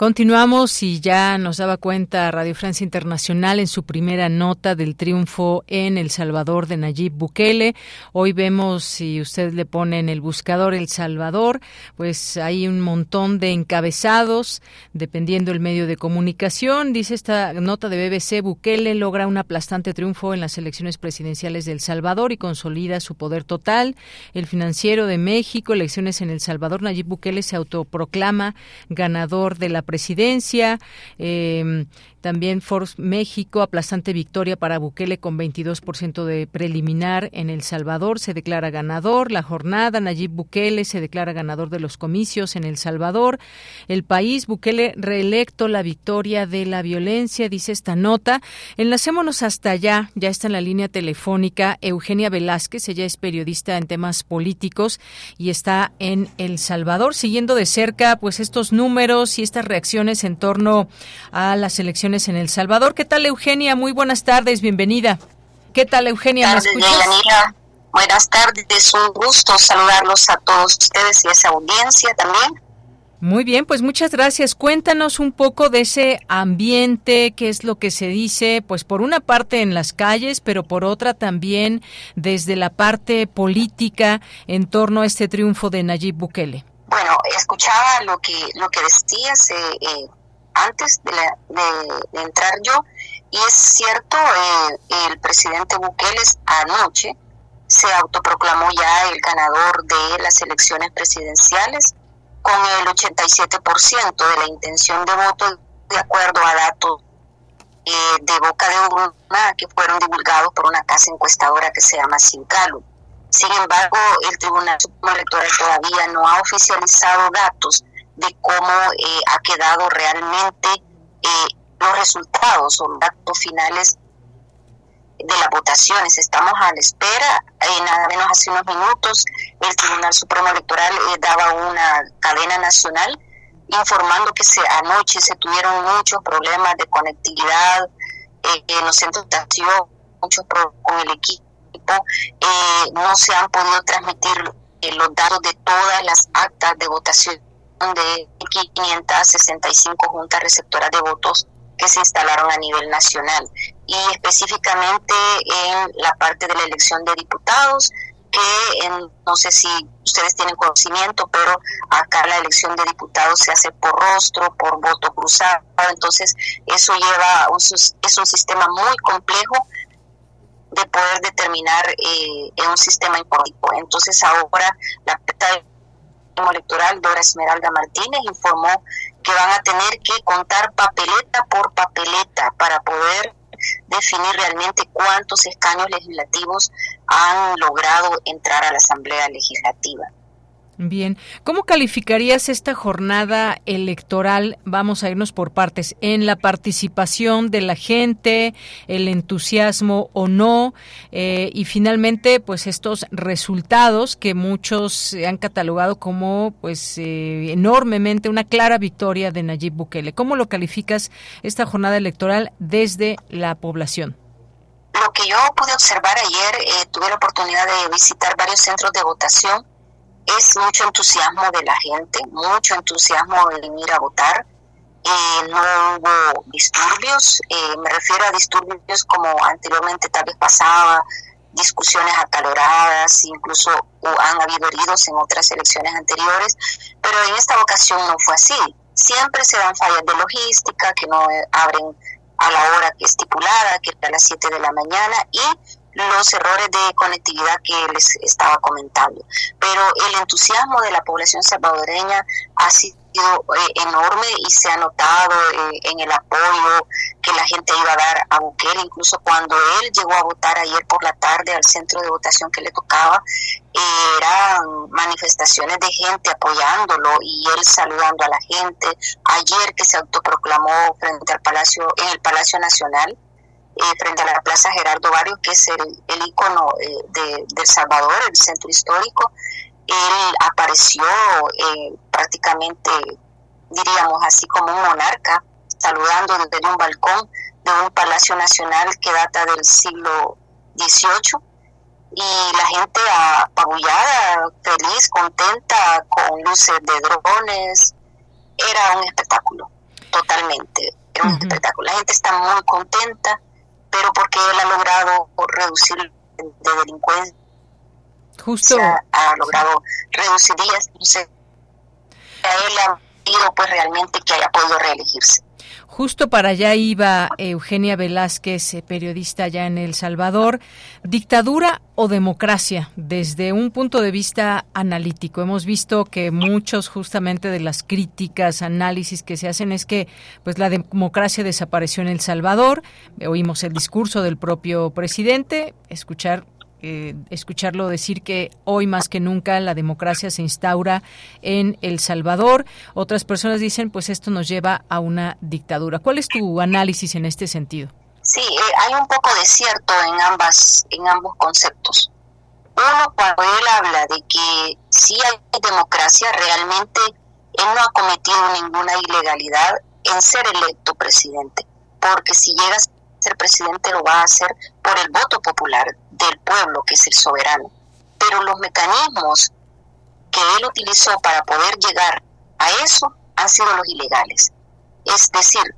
Continuamos y ya nos daba cuenta Radio Francia Internacional en su primera nota del triunfo en El Salvador de Nayib Bukele. Hoy vemos, si usted le pone en el buscador El Salvador, pues hay un montón de encabezados, dependiendo el medio de comunicación. Dice esta nota de BBC, Bukele logra un aplastante triunfo en las elecciones presidenciales de El Salvador y consolida su poder total. El financiero de México, elecciones en El Salvador, Nayib Bukele se autoproclama ganador de la presidencia. Eh, también Forbes México, aplastante victoria para Bukele con 22% de preliminar en El Salvador, se declara ganador. La jornada, Nayib Bukele se declara ganador de los comicios en El Salvador. El país, Bukele reelecto, la victoria de la violencia, dice esta nota. Enlacémonos hasta allá, ya está en la línea telefónica Eugenia Velázquez, ella es periodista en temas políticos y está en El Salvador, siguiendo de cerca pues estos números y estas reacciones en torno a las elecciones en El Salvador. ¿Qué tal, Eugenia? Muy buenas tardes, bienvenida. ¿Qué tal, Eugenia? ¿Me Buenas tardes, un gusto saludarlos a todos ustedes y a esa audiencia también. Muy bien, pues muchas gracias. Cuéntanos un poco de ese ambiente, qué es lo que se dice, pues por una parte en las calles, pero por otra también desde la parte política en torno a este triunfo de Nayib Bukele. Bueno, escuchaba lo que lo que decías eh, eh antes de, entrar yo. Y es cierto, eh, el presidente Bukele anoche se autoproclamó ya el ganador de las elecciones presidenciales con el 87% de la intención de voto de acuerdo a datos eh, de boca de urna que fueron divulgados por una casa encuestadora que se llama Sincalu. Sin embargo, el Tribunal Supremo Electoral todavía no ha oficializado datos de cómo eh, ha quedado realmente eh, los resultados o los datos finales de las votaciones. Estamos a la espera, eh, nada menos hace unos minutos el Tribunal Supremo Electoral daba una cadena nacional informando que se, anoche se tuvieron muchos problemas de conectividad en los centros de muchos problemas con el equipo, no se han podido transmitir los datos de todas las actas de votación de 565 juntas receptoras de votos que se instalaron a nivel nacional y específicamente en la parte de la elección de diputados que no sé si ustedes tienen conocimiento, pero acá la elección de diputados se hace por rostro, por voto cruzado, entonces eso lleva, un, es un sistema muy complejo de poder determinar eh, en un sistema informativo. Entonces ahora la electoral, Dora Esmeralda Martínez, informó que van a tener que contar papeleta por papeleta para poder definir realmente cuántos escaños legislativos han logrado entrar a la Asamblea Legislativa. Bien, ¿cómo calificarías esta jornada electoral? Vamos a irnos por partes, en la participación de la gente, el entusiasmo o no, eh, y finalmente, pues estos resultados que muchos han catalogado como, pues, eh, enormemente una clara victoria de Nayib Bukele. ¿Cómo lo calificas esta jornada electoral desde la población? Lo que yo pude observar ayer, eh, tuve la oportunidad de visitar varios centros de votación es mucho entusiasmo de la gente, mucho entusiasmo de venir a votar. Eh, no hubo disturbios, eh, me refiero a disturbios como anteriormente tal vez pasaba, discusiones acaloradas, incluso han habido heridos en otras elecciones anteriores, pero en esta ocasión no fue así. Siempre se dan fallas de logística, que no abren a la hora estipulada, que era a las 7 de la mañana, y los errores de conectividad que les estaba comentando. Pero el entusiasmo de la población salvadoreña ha sido eh, enorme y se ha notado eh, en el apoyo que la gente iba a dar a Bukele, incluso cuando él llegó a votar ayer por la tarde al centro de votación que le tocaba, eran manifestaciones de gente apoyándolo y él saludando a la gente. Ayer que se autoproclamó frente al Palacio, en el Palacio Nacional, eh, frente a la Plaza Gerardo Barrio, que es el, el icono eh, de, El Salvador, el centro histórico. Él apareció eh, prácticamente, diríamos así, como un monarca, saludando desde un balcón de un palacio nacional que data del siglo XVIII. Y la gente apabullada, feliz, contenta, con luces de drones. Era un espectáculo, totalmente. Era un espectáculo. La gente está muy contenta pero porque él ha logrado reducir de delincuencia. Justo. Ha, logrado reducir días. Entonces, a él ha pedido pues realmente que haya podido reelegirse. Justo para allá iba Eugenia Velázquez, eh, periodista allá en El Salvador. ¿Dictadura o democracia? Desde un punto de vista analítico. Hemos visto que muchos justamente de las críticas, análisis que se hacen es que pues la democracia desapareció en El Salvador. Oímos el discurso del propio presidente, escuchar eh, escucharlo decir que hoy más que nunca la democracia se instaura en El Salvador. Otras personas dicen, pues esto nos lleva a una dictadura. ¿Cuál es tu análisis en este sentido? Sí, eh, hay un poco de cierto en ambas, en ambos conceptos. Uno, cuando él habla de que si hay democracia, realmente él no ha cometido ninguna ilegalidad en ser electo presidente, porque si llegas presidente lo va a hacer por el voto popular del pueblo, que es el soberano. Pero los mecanismos que él utilizó para poder llegar a eso han sido los ilegales. Es decir,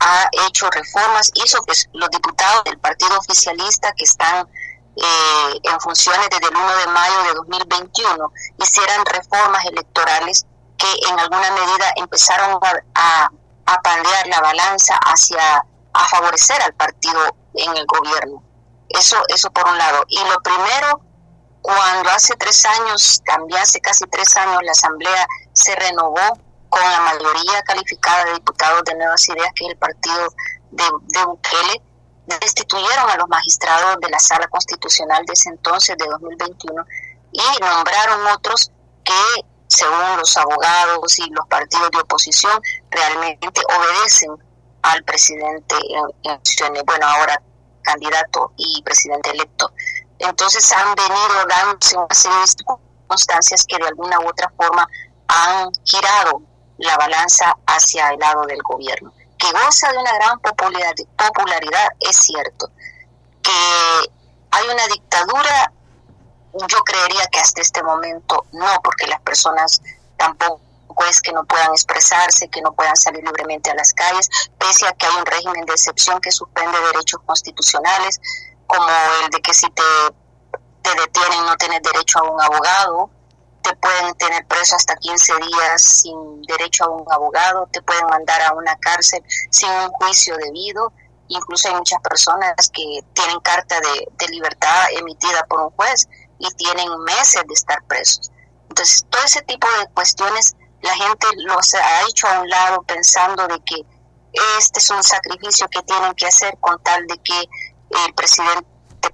ha hecho reformas, hizo que los diputados del partido oficialista que están eh, en funciones desde el 1 de mayo de 2021 hicieran reformas electorales que en alguna medida empezaron a, a pandear la balanza hacia a favorecer al partido en el gobierno. Eso, eso por un lado. Y lo primero, cuando hace tres años, también hace casi tres años, la Asamblea se renovó con la mayoría calificada de diputados de Nuevas Ideas, que es el partido de, de Bukele, destituyeron a los magistrados de la Sala Constitucional de ese entonces, de 2021, y nombraron otros que, según los abogados y los partidos de oposición, realmente obedecen al presidente en, bueno, ahora candidato y presidente electo. Entonces han venido dándose una serie de circunstancias que de alguna u otra forma han girado la balanza hacia el lado del gobierno, que goza de una gran popularidad, es cierto. Que hay una dictadura, yo creería que hasta este momento no, porque las personas tampoco es que no puedan expresarse, que no puedan salir libremente a las calles, pese a que hay un régimen de excepción que suspende derechos constitucionales, como el de que si te, te detienen no tienes derecho a un abogado, te pueden tener preso hasta 15 días sin derecho a un abogado, te pueden mandar a una cárcel sin un juicio debido. Incluso hay muchas personas que tienen carta de, de libertad emitida por un juez y tienen meses de estar presos. Entonces, todo ese tipo de cuestiones la gente los ha hecho a un lado pensando de que este es un sacrificio que tienen que hacer con tal de que el presidente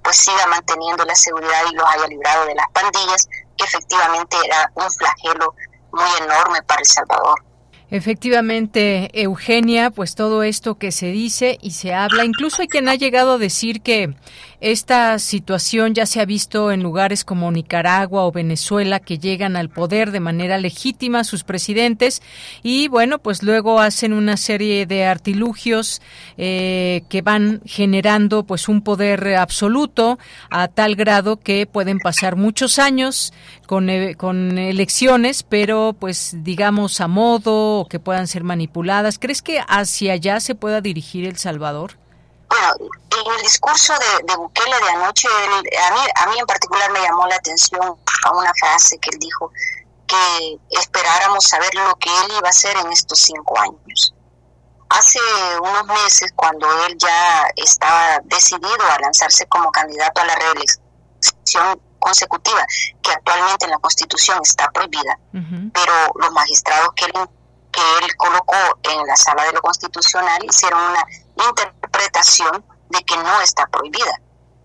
pues siga manteniendo la seguridad y los haya librado de las pandillas, que efectivamente era un flagelo muy enorme para El Salvador. Efectivamente, Eugenia, pues todo esto que se dice y se habla, incluso hay quien ha llegado a decir que esta situación ya se ha visto en lugares como Nicaragua o Venezuela que llegan al poder de manera legítima sus presidentes y bueno, pues luego hacen una serie de artilugios eh, que van generando pues un poder absoluto a tal grado que pueden pasar muchos años con, eh, con elecciones, pero pues digamos a modo o que puedan ser manipuladas. ¿Crees que hacia allá se pueda dirigir El Salvador? Bueno, en el discurso de, de Bukele de anoche, a, mí, a mí en particular me llamó la atención a una frase que él dijo, que esperáramos saber lo que él iba a hacer en estos cinco años. Hace unos meses, cuando él ya estaba decidido a lanzarse como candidato a la reelección consecutiva, que actualmente en la Constitución está prohibida, pero los magistrados que él, que él colocó en la sala de lo constitucional hicieron una interpretación de que no está prohibida.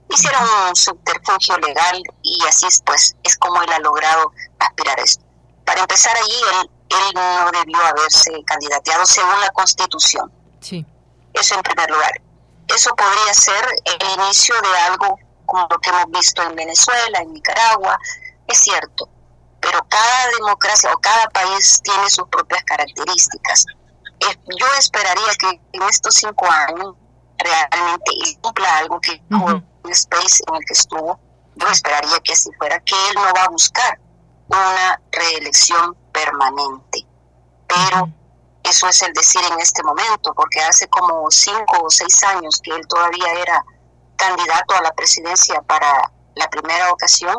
Hicieron un subterfugio legal y así es, pues es como él ha logrado aspirar a esto. Para empezar allí, él, él no debió haberse candidateado según la Constitución. Sí. Eso en primer lugar. Eso podría ser el inicio de algo como lo que hemos visto en Venezuela, en Nicaragua, es cierto, pero cada democracia o cada país tiene sus propias características yo esperaría que en estos cinco años realmente cumpla algo que con el Space en el que estuvo, yo esperaría que así fuera, que él no va a buscar una reelección permanente. Pero eso es el decir en este momento, porque hace como cinco o seis años que él todavía era candidato a la presidencia para la primera ocasión,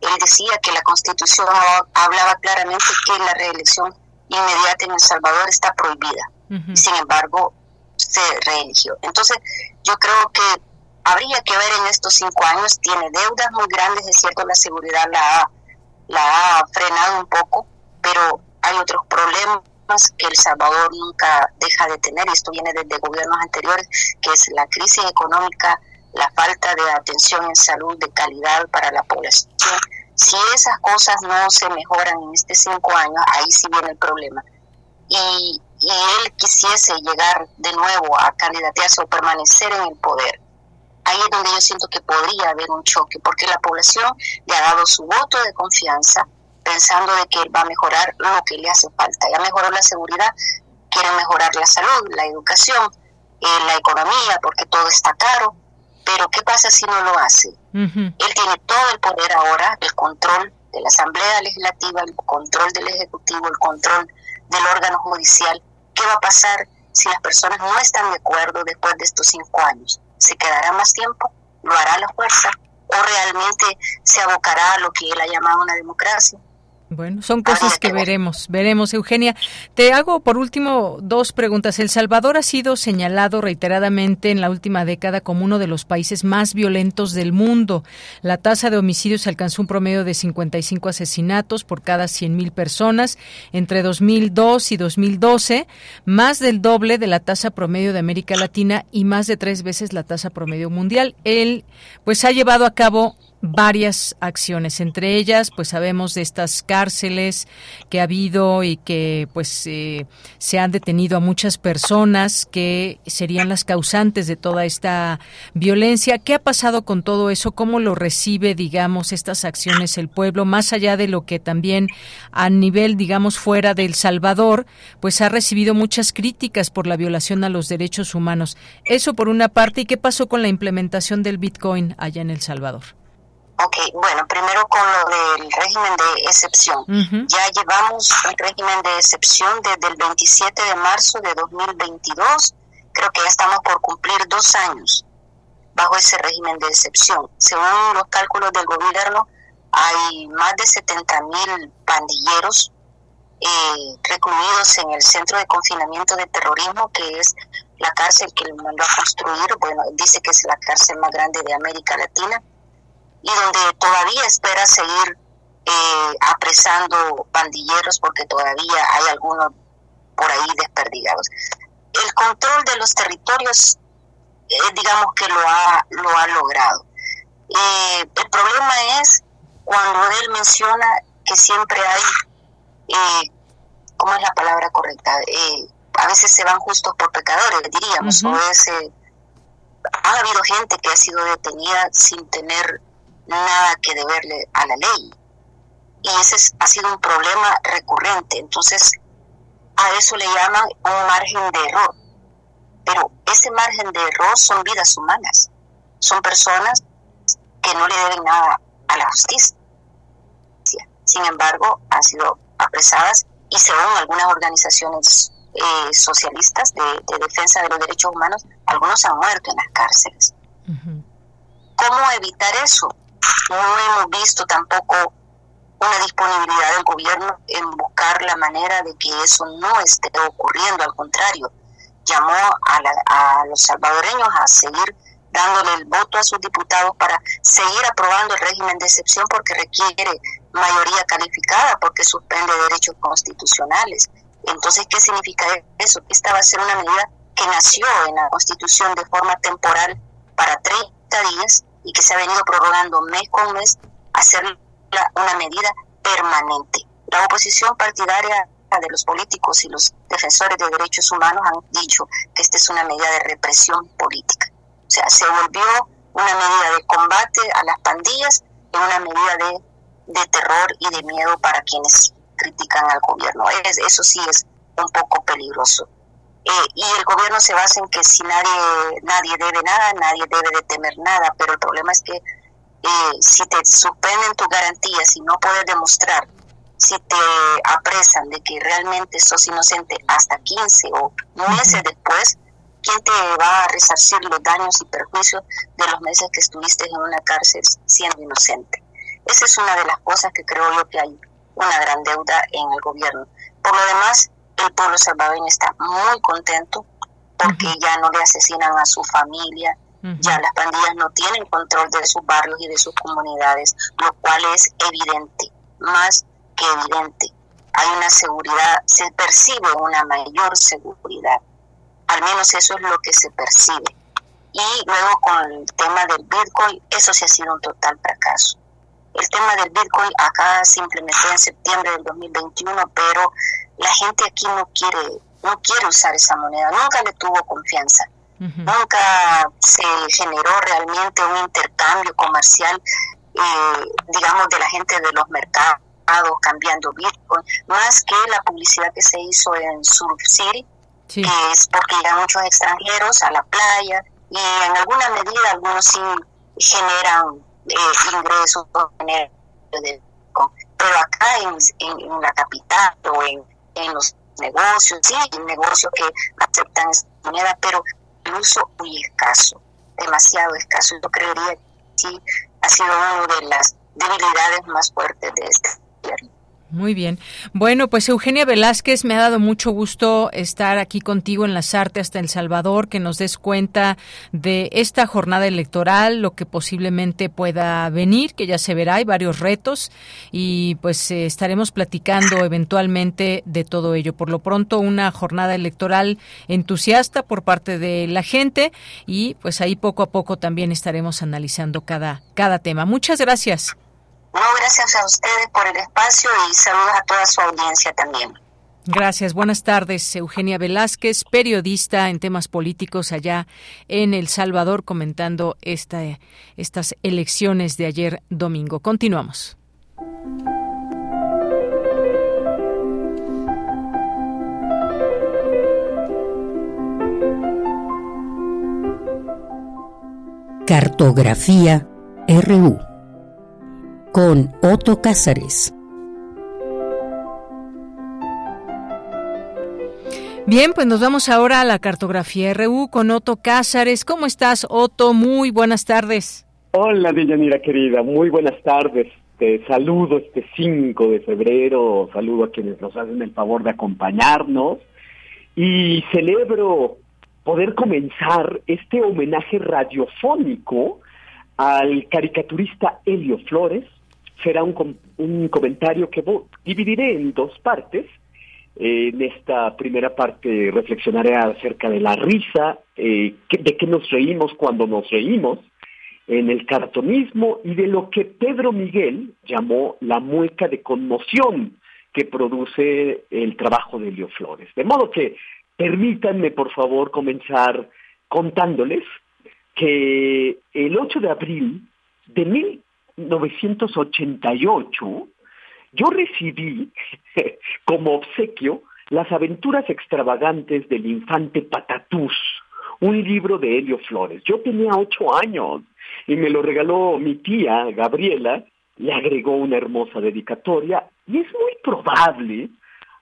él decía que la constitución hablaba claramente que la reelección inmediata en El Salvador está prohibida. Sin embargo, se reeligió. Entonces, yo creo que habría que ver en estos cinco años, tiene deudas muy grandes, es cierto, la seguridad la ha, frenado un poco, pero hay otros problemas que El Salvador nunca deja de tener, y esto viene desde gobiernos anteriores, que es la crisis económica, la falta de atención en salud de calidad para la población. Si esas cosas no se mejoran en estos cinco años, ahí sí viene el problema. Y, y él quisiese llegar de nuevo a candidatearse o permanecer en el poder, ahí es donde yo siento que podría haber un choque, porque la población le ha dado su voto de confianza pensando de que él va a mejorar lo que le hace falta. Ya mejoró la seguridad, quiere mejorar la salud, la educación, eh, la economía, porque todo está caro. Pero ¿qué pasa si no lo hace? Él tiene todo el poder ahora, el control de la Asamblea Legislativa, el control del Ejecutivo, el control del órgano judicial. ¿Qué va a pasar si las personas no están de acuerdo después de estos cinco años? ¿Se quedará más tiempo? ¿Lo hará la fuerza? ¿O realmente se abocará a lo que él ha llamado una democracia? Bueno, son cosas que veremos, veremos, Eugenia. Te hago por último dos preguntas. El Salvador ha sido señalado reiteradamente en la última década como uno de los países más violentos del mundo. La tasa de homicidios alcanzó un promedio de 55 asesinatos por cada 100.000 personas entre 2002 y 2012, más del doble de la tasa promedio de América Latina y más de tres veces la tasa promedio mundial. Él, pues, ha llevado a cabo varias acciones, entre ellas, pues sabemos de estas cárceles que ha habido y que pues eh, se han detenido a muchas personas que serían las causantes de toda esta violencia. ¿Qué ha pasado con todo eso? ¿Cómo lo recibe, digamos, estas acciones el pueblo, más allá de lo que también a nivel, digamos, fuera del Salvador, pues ha recibido muchas críticas por la violación a los derechos humanos? Eso por una parte, ¿y qué pasó con la implementación del Bitcoin allá en El Salvador? Ok, bueno, primero con lo del régimen de excepción. Ya llevamos un régimen de excepción desde el 27 de marzo de 2022. Creo que ya estamos por cumplir dos años bajo ese régimen de excepción. Según los cálculos del gobierno, hay más de 70 mil pandilleros eh, recluidos en el Centro de Confinamiento de Terrorismo, que es la cárcel que le mandó a construir. Bueno, dice que es la cárcel más grande de América Latina y donde todavía espera seguir eh, apresando pandilleros porque todavía hay algunos por ahí desperdigados. El control de los territorios, eh, digamos que lo ha, lo ha logrado. Eh, el problema es cuando él menciona que siempre hay, ¿cómo es la palabra correcta? A veces se van justos por pecadores, diríamos, o es, ha habido gente que ha sido detenida sin tener nada que deberle a la ley. Y ese ha sido un problema recurrente. Entonces, a eso le llaman un margen de error. Pero ese margen de error son vidas humanas. Son personas que no le deben nada a la justicia. Sin embargo, han sido apresadas y según algunas organizaciones eh, socialistas de, defensa de los derechos humanos, algunos han muerto en las cárceles. ¿Cómo evitar eso? No hemos visto tampoco una disponibilidad del gobierno en buscar la manera de que eso no esté ocurriendo, al contrario, llamó a, los salvadoreños a seguir dándole el voto a sus diputados para seguir aprobando el régimen de excepción porque requiere mayoría calificada, porque suspende derechos constitucionales. Entonces, ¿qué significa eso? Esta va a ser una medida que nació en la Constitución de forma temporal para 30 días y que se ha venido prorrogando mes con mes, hacer una medida permanente. La oposición partidaria de los políticos y los defensores de derechos humanos han dicho que esta es una medida de represión política. O sea, se volvió una medida de combate a las pandillas y una medida de, de terror y de miedo para quienes critican al gobierno. Es, eso sí es un poco peligroso. Eh, y el gobierno se basa en que si nadie, nadie debe nada, nadie debe de temer nada, pero el problema es que eh, si te suspenden tus garantías y no puedes demostrar, si te apresan de que realmente sos inocente hasta 15 o meses después, ¿quién te va a resarcir los daños y perjuicios de los meses que estuviste en una cárcel siendo inocente? Esa es una de las cosas que creo yo que hay una gran deuda en el gobierno. Por lo demás, el pueblo salvadoreño está muy contento porque ya no le asesinan a su familia, ya las pandillas no tienen control de sus barrios y de sus comunidades, lo cual es evidente, más que evidente. Hay una seguridad, se percibe una mayor seguridad. Al menos eso es lo que se percibe. Y luego con el tema del Bitcoin, eso sí ha sido un total fracaso. El tema del Bitcoin acá se implementó en septiembre del 2021, pero la gente aquí no quiere, no quiere usar esa moneda, nunca le tuvo confianza. Nunca se generó realmente un intercambio comercial, eh, digamos, de la gente de los mercados cambiando Bitcoin, más que la publicidad que se hizo en Surf City, que es porque llegan muchos extranjeros a la playa y en alguna medida algunos sí generan eh, ingresos, pero acá en, la capital o en, en los negocios, sí, hay negocios que aceptan esta moneda, pero el uso muy escaso, demasiado escaso. Yo creería que sí ha sido una de las debilidades más fuertes de este. Muy bien. Bueno, pues Eugenia Velázquez, me ha dado mucho gusto estar aquí contigo en las artes hasta El Salvador, que nos des cuenta de esta jornada electoral, lo que posiblemente pueda venir, que ya se verá, hay varios retos y pues eh, estaremos platicando eventualmente de todo ello. Por lo pronto, una jornada electoral entusiasta por parte de la gente y pues ahí poco a poco también estaremos analizando cada, cada tema. Muchas gracias. No, gracias a ustedes por el espacio y saludos a toda su audiencia también. Gracias. Buenas tardes. Eugenia Velázquez, periodista en temas políticos allá en El Salvador, comentando esta, estas elecciones de ayer domingo. Continuamos. Cartografía RU con Otto Cázares. Bien, pues nos vamos ahora a la cartografía RU con Otto Cázares. ¿Cómo estás, Otto? Muy buenas tardes. Hola, Deyanira querida, muy buenas tardes. Te saludo este 5 de febrero, saludo a quienes nos hacen el favor de acompañarnos y celebro poder comenzar este homenaje radiofónico al caricaturista Helio Flores, será un, un comentario que dividiré en dos partes. en esta primera parte reflexionaré acerca de la risa, eh, de qué nos reímos cuando nos reímos, en el cartonismo y de lo que Pedro Miguel llamó la mueca de conmoción que produce el trabajo de Helio Flores. De modo que permítanme, por favor, comenzar contándoles que el 8 de abril de 1988 yo recibí como obsequio las aventuras extravagantes del infante Patatús, un libro de Helio Flores. Yo tenía ocho años y me lo regaló mi tía, Gabriela, le agregó una hermosa dedicatoria y es muy probable,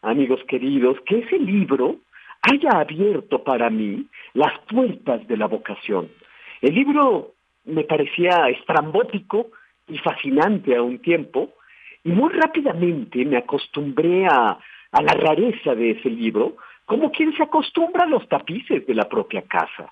amigos queridos, que ese libro haya abierto para mí las puertas de la vocación. El libro me parecía estrambótico y fascinante a un tiempo, y muy rápidamente me acostumbré a, a la rareza de ese libro, como quien se acostumbra a los tapices de la propia casa.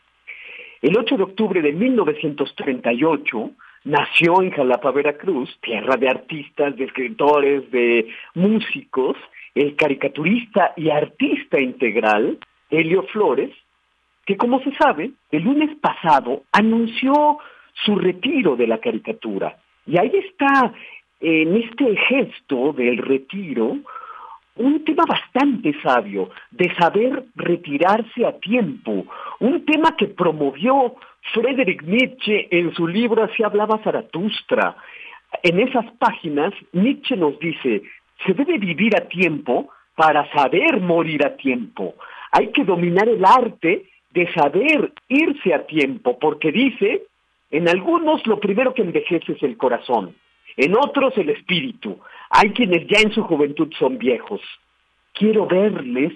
El 8 de octubre de 1938 nació en Jalapa, Veracruz, tierra de artistas, de escritores, de músicos, el caricaturista y artista integral Helio Flores, que como se sabe, el lunes pasado anunció su retiro de la caricatura. Y ahí está, en este gesto del retiro, un tema bastante sabio, de saber retirarse a tiempo, un tema que promovió Friedrich Nietzsche en su libro Así hablaba Zaratustra. En esas páginas, Nietzsche nos dice, se debe vivir a tiempo para saber morir a tiempo. Hay que dominar el arte de saber irse a tiempo, porque dice, en algunos lo primero que envejece es el corazón, en otros el espíritu. Hay quienes ya en su juventud son viejos. Quiero verles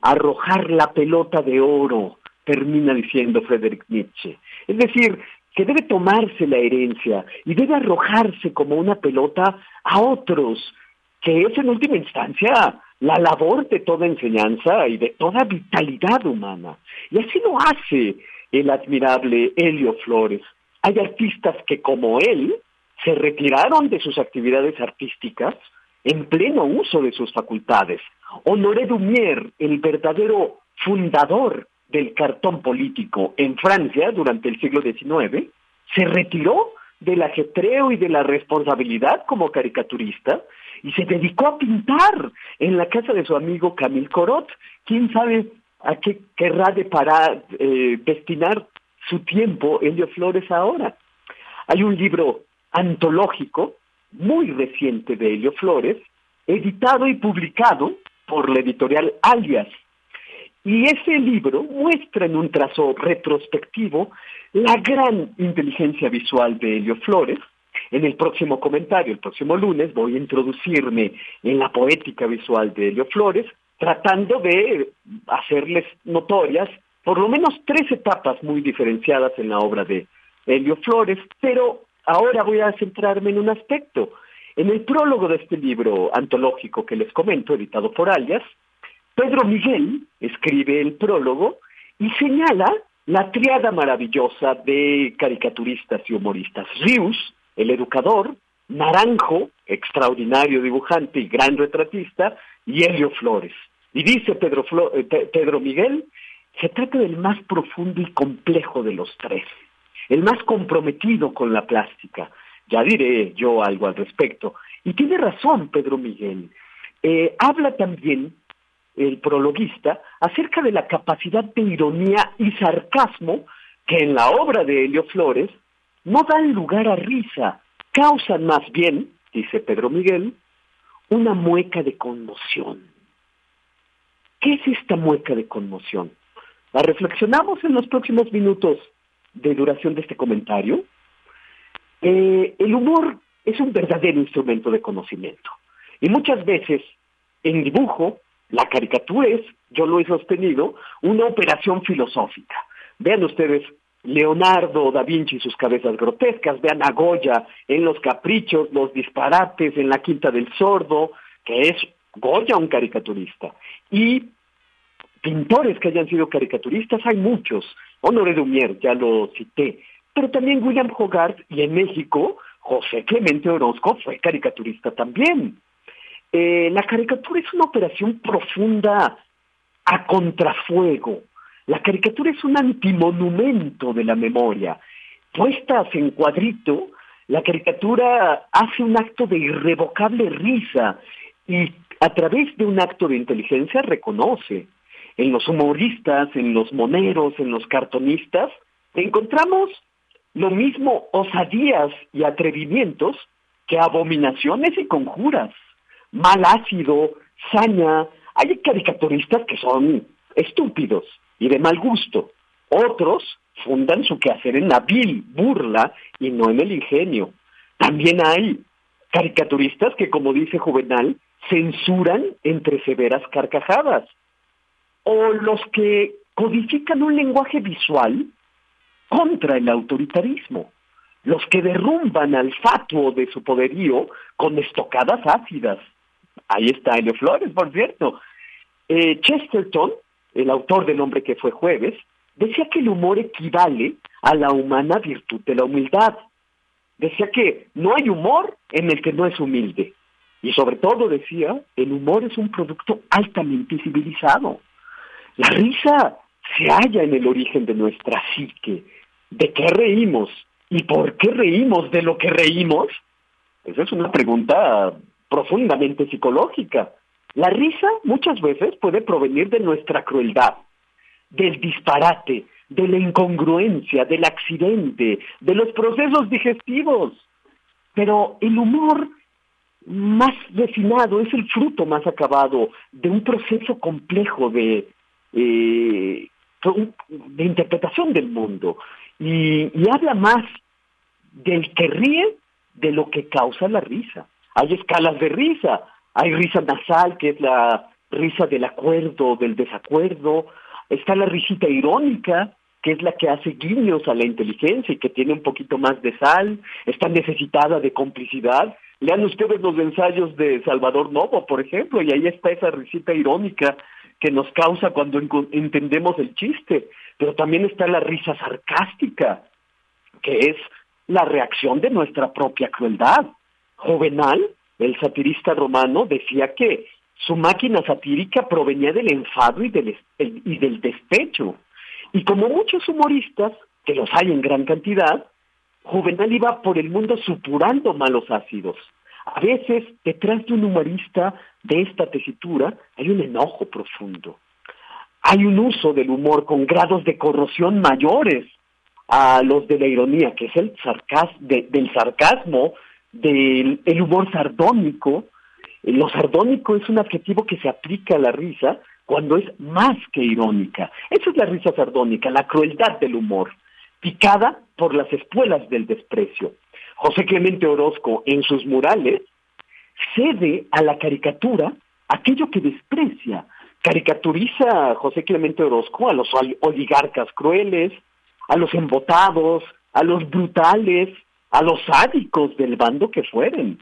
arrojar la pelota de oro, termina diciendo Friedrich Nietzsche. Es decir, que debe tomarse la herencia y debe arrojarse como una pelota a otros, que es en última instancia la labor de toda enseñanza y de toda vitalidad humana. Y así lo hace el admirable Helio Flores. Hay artistas que como él se retiraron de sus actividades artísticas en pleno uso de sus facultades. Honoré Dumier, el verdadero fundador del cartón político en Francia durante el siglo XIX, se retiró del ajetreo y de la responsabilidad como caricaturista y se dedicó a pintar en la casa de su amigo Camille Corot. ¿Quién sabe a qué querrá de parar, eh, destinar su tiempo Helio Flores ahora? Hay un libro antológico muy reciente de Helio Flores, editado y publicado por la editorial Alias. Y ese libro muestra en un trazo retrospectivo la gran inteligencia visual de Helio Flores. En el próximo comentario, el próximo lunes, voy a introducirme en la poética visual de Helio Flores, tratando de hacerles notorias por lo menos tres etapas muy diferenciadas en la obra de Helio Flores, pero ahora voy a centrarme en un aspecto. En el prólogo de este libro antológico que les comento, editado por Alias, Pedro Miguel escribe el prólogo y señala la triada maravillosa de caricaturistas y humoristas. Rius, el educador, Naranjo, extraordinario dibujante y gran retratista, y Helio Flores. Y dice Pedro, eh, Pedro Miguel, se trata del más profundo y complejo de los tres el más comprometido con la plástica. Ya diré yo algo al respecto. Y tiene razón Pedro Miguel. Eh, habla también el prologuista acerca de la capacidad de ironía y sarcasmo que en la obra de Helio Flores no dan lugar a risa, causan más bien, dice Pedro Miguel, una mueca de conmoción. ¿Qué es esta mueca de conmoción? La reflexionamos en los próximos minutos de duración de este comentario, eh, el humor es un verdadero instrumento de conocimiento. Y muchas veces en dibujo, la caricatura es, yo lo he sostenido, una operación filosófica. Vean ustedes Leonardo da Vinci y sus cabezas grotescas, vean a Goya en los caprichos, los disparates, en la quinta del sordo, que es Goya un caricaturista. Y pintores que hayan sido caricaturistas hay muchos. Honoré Dumier, ya lo cité, pero también William Hogarth y en México José Clemente Orozco fue caricaturista también. Eh, la caricatura es una operación profunda a contrafuego. La caricatura es un antimonumento de la memoria. puestas en cuadrito, la caricatura hace un acto de irrevocable risa y a través de un acto de inteligencia reconoce. En los humoristas, en los moneros, en los cartonistas, encontramos lo mismo osadías y atrevimientos que abominaciones y conjuras. Mal ácido, saña, hay caricaturistas que son estúpidos y de mal gusto. Otros fundan su quehacer en la vil burla y no en el ingenio. También hay caricaturistas que, como dice Juvenal, censuran entre severas carcajadas. O los que codifican un lenguaje visual contra el autoritarismo. Los que derrumban al fatuo de su poderío con estocadas ácidas. Ahí está Helio Flores, por cierto. Eh, Chesterton, el autor del hombre que fue jueves, decía que el humor equivale a la humana virtud de la humildad. Decía que no hay humor en el que no es humilde. Y sobre todo decía, el humor es un producto altamente civilizado. La risa se halla en el origen de nuestra psique. ¿De qué reímos? ¿Y por qué reímos de lo que reímos? Esa es una pregunta profundamente psicológica. La risa muchas veces puede provenir de nuestra crueldad, del disparate, de la incongruencia, del accidente, de los procesos digestivos. Pero el humor más refinado es el fruto más acabado de un proceso complejo de, eh, de interpretación del mundo y, y habla más del que ríe de lo que causa la risa. Hay escalas de risa, hay risa nasal, que es la risa del acuerdo, del desacuerdo, está la risita irónica, que es la que hace guiños a la inteligencia y que tiene un poquito más de sal, está necesitada de complicidad. Lean ustedes los ensayos de Salvador Novo, por ejemplo, y ahí está esa risita irónica que nos causa cuando entendemos el chiste. Pero también está la risa sarcástica, que es la reacción de nuestra propia crueldad. Juvenal, el satirista romano, decía que su máquina satírica provenía del enfado y del, y del despecho. Y como muchos humoristas, que los hay en gran cantidad, Juvenal iba por el mundo supurando malos ácidos. A veces, detrás de un humorista de esta tesitura, hay un enojo profundo. Hay un uso del humor con grados de corrosión mayores a los de la ironía, que es el sarcas del sarcasmo, del el humor sardónico. Lo sardónico es un adjetivo que se aplica a la risa cuando es más que irónica. Esa es la risa sardónica, la crueldad del humor picada por las espuelas del desprecio. José Clemente Orozco, en sus murales, cede a la caricatura aquello que desprecia. Caricaturiza a José Clemente Orozco a los oligarcas crueles, a los embotados, a los brutales, a los sádicos del bando que fueren.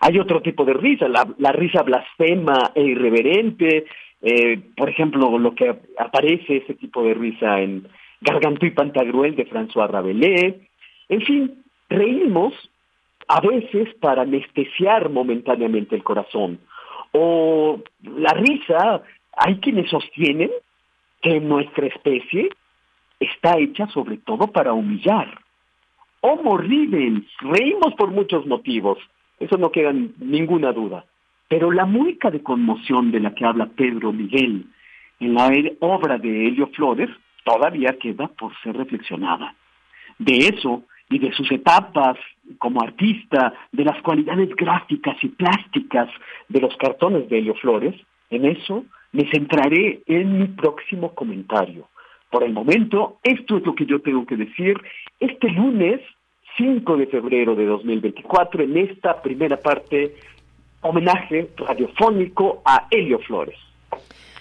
Hay otro tipo de risa, la, risa blasfema e irreverente, eh, por ejemplo, lo que aparece ese tipo de risa en Gargantú y Pantagruel de François Rabelais. En fin, reímos a veces para anestesiar momentáneamente el corazón. O la risa, hay quienes sostienen que nuestra especie está hecha sobre todo para humillar. Homo ridens, reímos por muchos motivos, eso no queda ninguna duda. Pero la música de conmoción de la que habla Pedro Miguel en la obra de Helio Flores todavía queda por ser reflexionada. De eso y de sus etapas como artista, de las cualidades gráficas y plásticas de los cartones de Helio Flores, en eso me centraré en mi próximo comentario. Por el momento, esto es lo que yo tengo que decir este lunes 5 de febrero de 2024 en esta primera parte homenaje radiofónico a Helio Flores.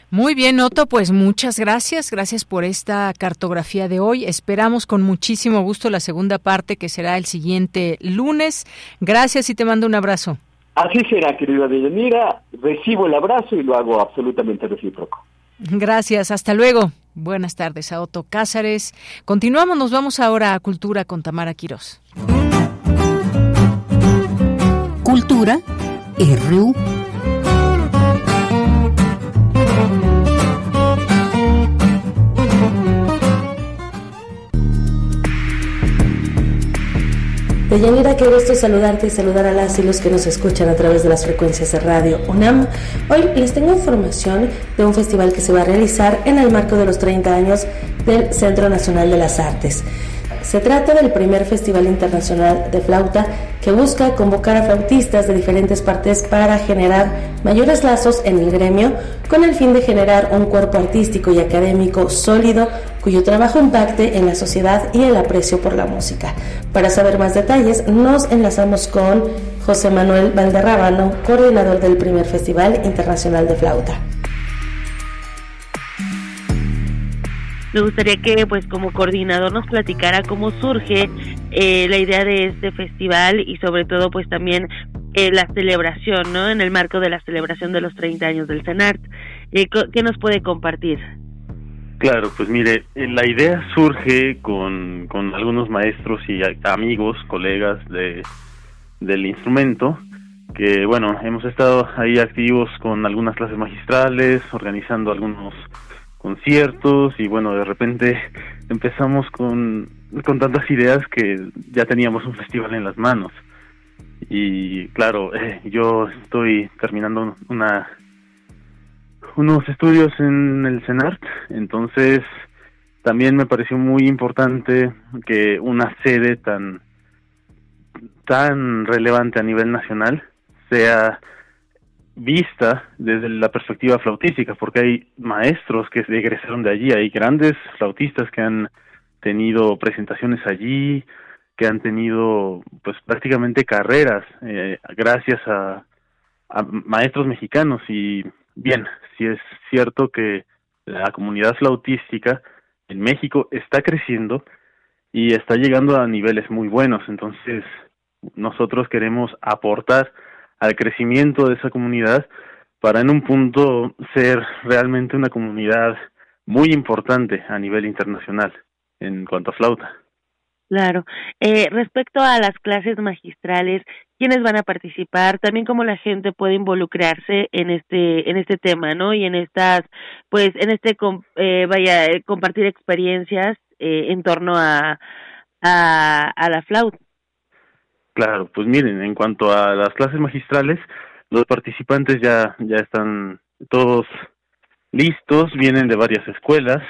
Muy bien, Otto, pues muchas gracias. Gracias por esta cartografía de hoy. Esperamos con muchísimo gusto la segunda parte que será el siguiente lunes. Gracias y te mando un abrazo. Así será, querida Deyanira. Recibo el abrazo y lo hago absolutamente recíproco. Gracias, hasta luego. Buenas tardes a Otto Cázares. Continuamos, nos vamos ahora a Cultura con Tamara Quirós. Cultura RU. Deyanira, qué gusto saludarte y saludar a las y los que nos escuchan a través de las frecuencias de radio UNAM. Hoy les tengo información de un festival que se va a realizar en el marco de los 30 años del Centro Nacional de las Artes. Se trata del primer Festival Internacional de Flauta que busca convocar a flautistas de diferentes partes para generar mayores lazos en el gremio con el fin de generar un cuerpo artístico y académico sólido cuyo trabajo impacte en la sociedad y el aprecio por la música. Para saber más detalles nos enlazamos con José Manuel Valderrábano, coordinador del primer Festival Internacional de Flauta. Me gustaría que, pues, como coordinador nos platicara cómo surge eh, la idea de este festival y sobre todo, pues, también eh, la celebración, ¿no? En el marco de la celebración de los 30 años del CENART. Eh, ¿Qué nos puede compartir? Claro, pues mire, la idea surge con, con algunos maestros y amigos, colegas de, del instrumento, que bueno, hemos estado ahí activos con algunas clases magistrales, organizando algunos conciertos y bueno, de repente empezamos con, con tantas ideas que ya teníamos un festival en las manos. Y claro, eh, yo estoy terminando una unos estudios en el CENART, entonces también me pareció muy importante que una sede tan tan relevante a nivel nacional sea vista desde la perspectiva flautística, porque hay maestros que egresaron de allí, hay grandes flautistas que han tenido presentaciones allí, que han tenido pues prácticamente carreras eh, gracias a, a maestros mexicanos. Y bien, si es cierto que la comunidad flautística en México está creciendo y está llegando a niveles muy buenos, entonces nosotros queremos aportar al crecimiento de esa comunidad para en un punto ser realmente una comunidad muy importante a nivel internacional en cuanto a flauta. Claro. Eh, respecto a las clases magistrales, ¿quiénes van a participar? También cómo la gente puede involucrarse en este en este tema, ¿no? Y en estas, pues, en este, eh, vaya, eh, compartir experiencias eh, en torno a, a, a la flauta. Claro, pues miren, en cuanto a las clases magistrales, los participantes ya, ya están todos listos, vienen de varias escuelas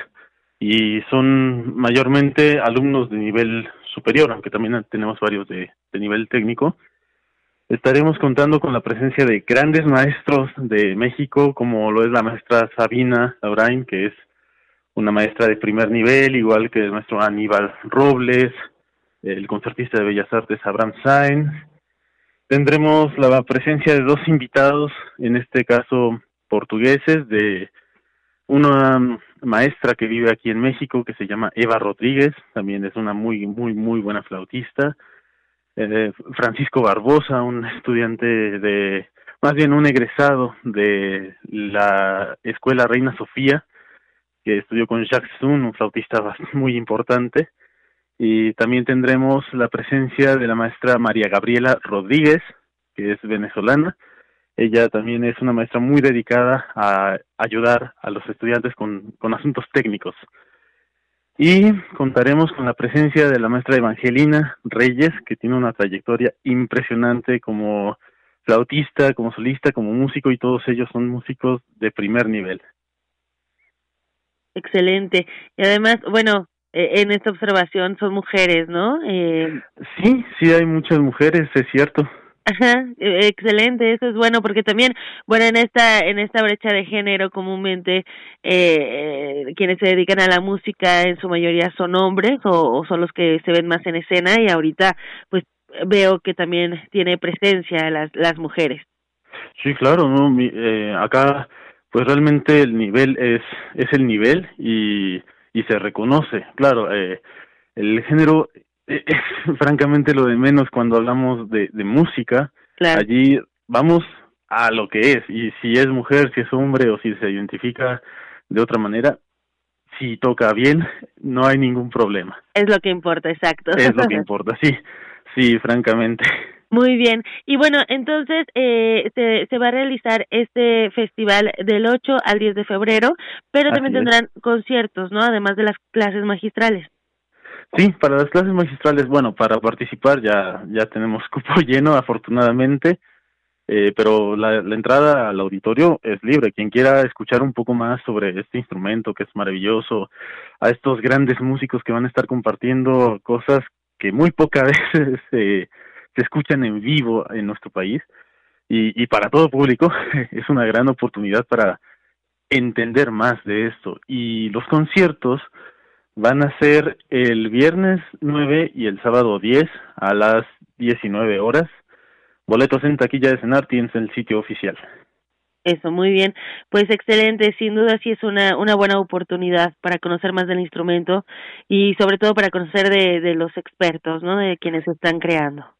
y son mayormente alumnos de nivel superior, aunque también tenemos varios de, de nivel técnico. Estaremos contando con la presencia de grandes maestros de México, como lo es la maestra Sabina Laurain, que es una maestra de primer nivel, igual que el maestro Aníbal Robles, el concertista de Bellas Artes Abraham Sainz. Tendremos la presencia de dos invitados, en este caso portugueses, de una maestra que vive aquí en México que se llama Eva Rodríguez, también es una muy, muy, muy buena flautista. Eh, Francisco Barbosa, un estudiante de, más bien un egresado de la Escuela Reina Sofía, que estudió con Jacques Sun, un flautista muy importante y también tendremos la presencia de la maestra María Gabriela Rodríguez, que es venezolana. Ella también es una maestra muy dedicada a ayudar a los estudiantes con, con asuntos técnicos. Y contaremos con la presencia de la maestra Evangelina Reyes, que tiene una trayectoria impresionante como flautista, como solista, como músico, y todos ellos son músicos de primer nivel. Excelente. Y además, bueno, eh, en esta observación son mujeres, ¿no? Eh, sí, sí hay muchas mujeres, es cierto. Ajá, e, excelente, eso es bueno porque también, bueno, en esta en esta brecha de género comúnmente eh, quienes se dedican a la música en su mayoría son hombres o, son los que se ven más en escena y ahorita pues veo que también tiene presencia las las mujeres. Sí, claro, no, eh, acá pues realmente el nivel es es el nivel y y se reconoce. Claro, eh, el género es francamente lo de menos cuando hablamos de, de música. Allí vamos a lo que es y si es mujer, si es hombre o si se identifica de otra manera, si toca bien, no hay ningún problema. Es lo que importa, exacto. Es lo que importa, sí, sí, francamente. Muy bien. Y bueno, entonces eh, se, se va a realizar este festival del 8 al 10 de febrero, pero también tendrán conciertos, ¿no? Además de las clases magistrales. Sí, para las clases magistrales, bueno, para participar ya ya tenemos cupo lleno, afortunadamente, eh, pero la, la, entrada al auditorio es libre. Quien quiera escuchar un poco más sobre este instrumento que es maravilloso, a estos grandes músicos que van a estar compartiendo cosas que muy pocas veces se escuchan en vivo en nuestro país y, para todo público es una gran oportunidad para entender más de esto. Y los conciertos van a ser el viernes 9 y el sábado 10 a las 19 horas. Boletos en taquilla de Senarti en el sitio oficial. Eso, muy bien. Pues excelente, sin duda sí es una, una buena oportunidad para conocer más del instrumento y sobre todo para conocer de, de los expertos, ¿no? De quienes están creando.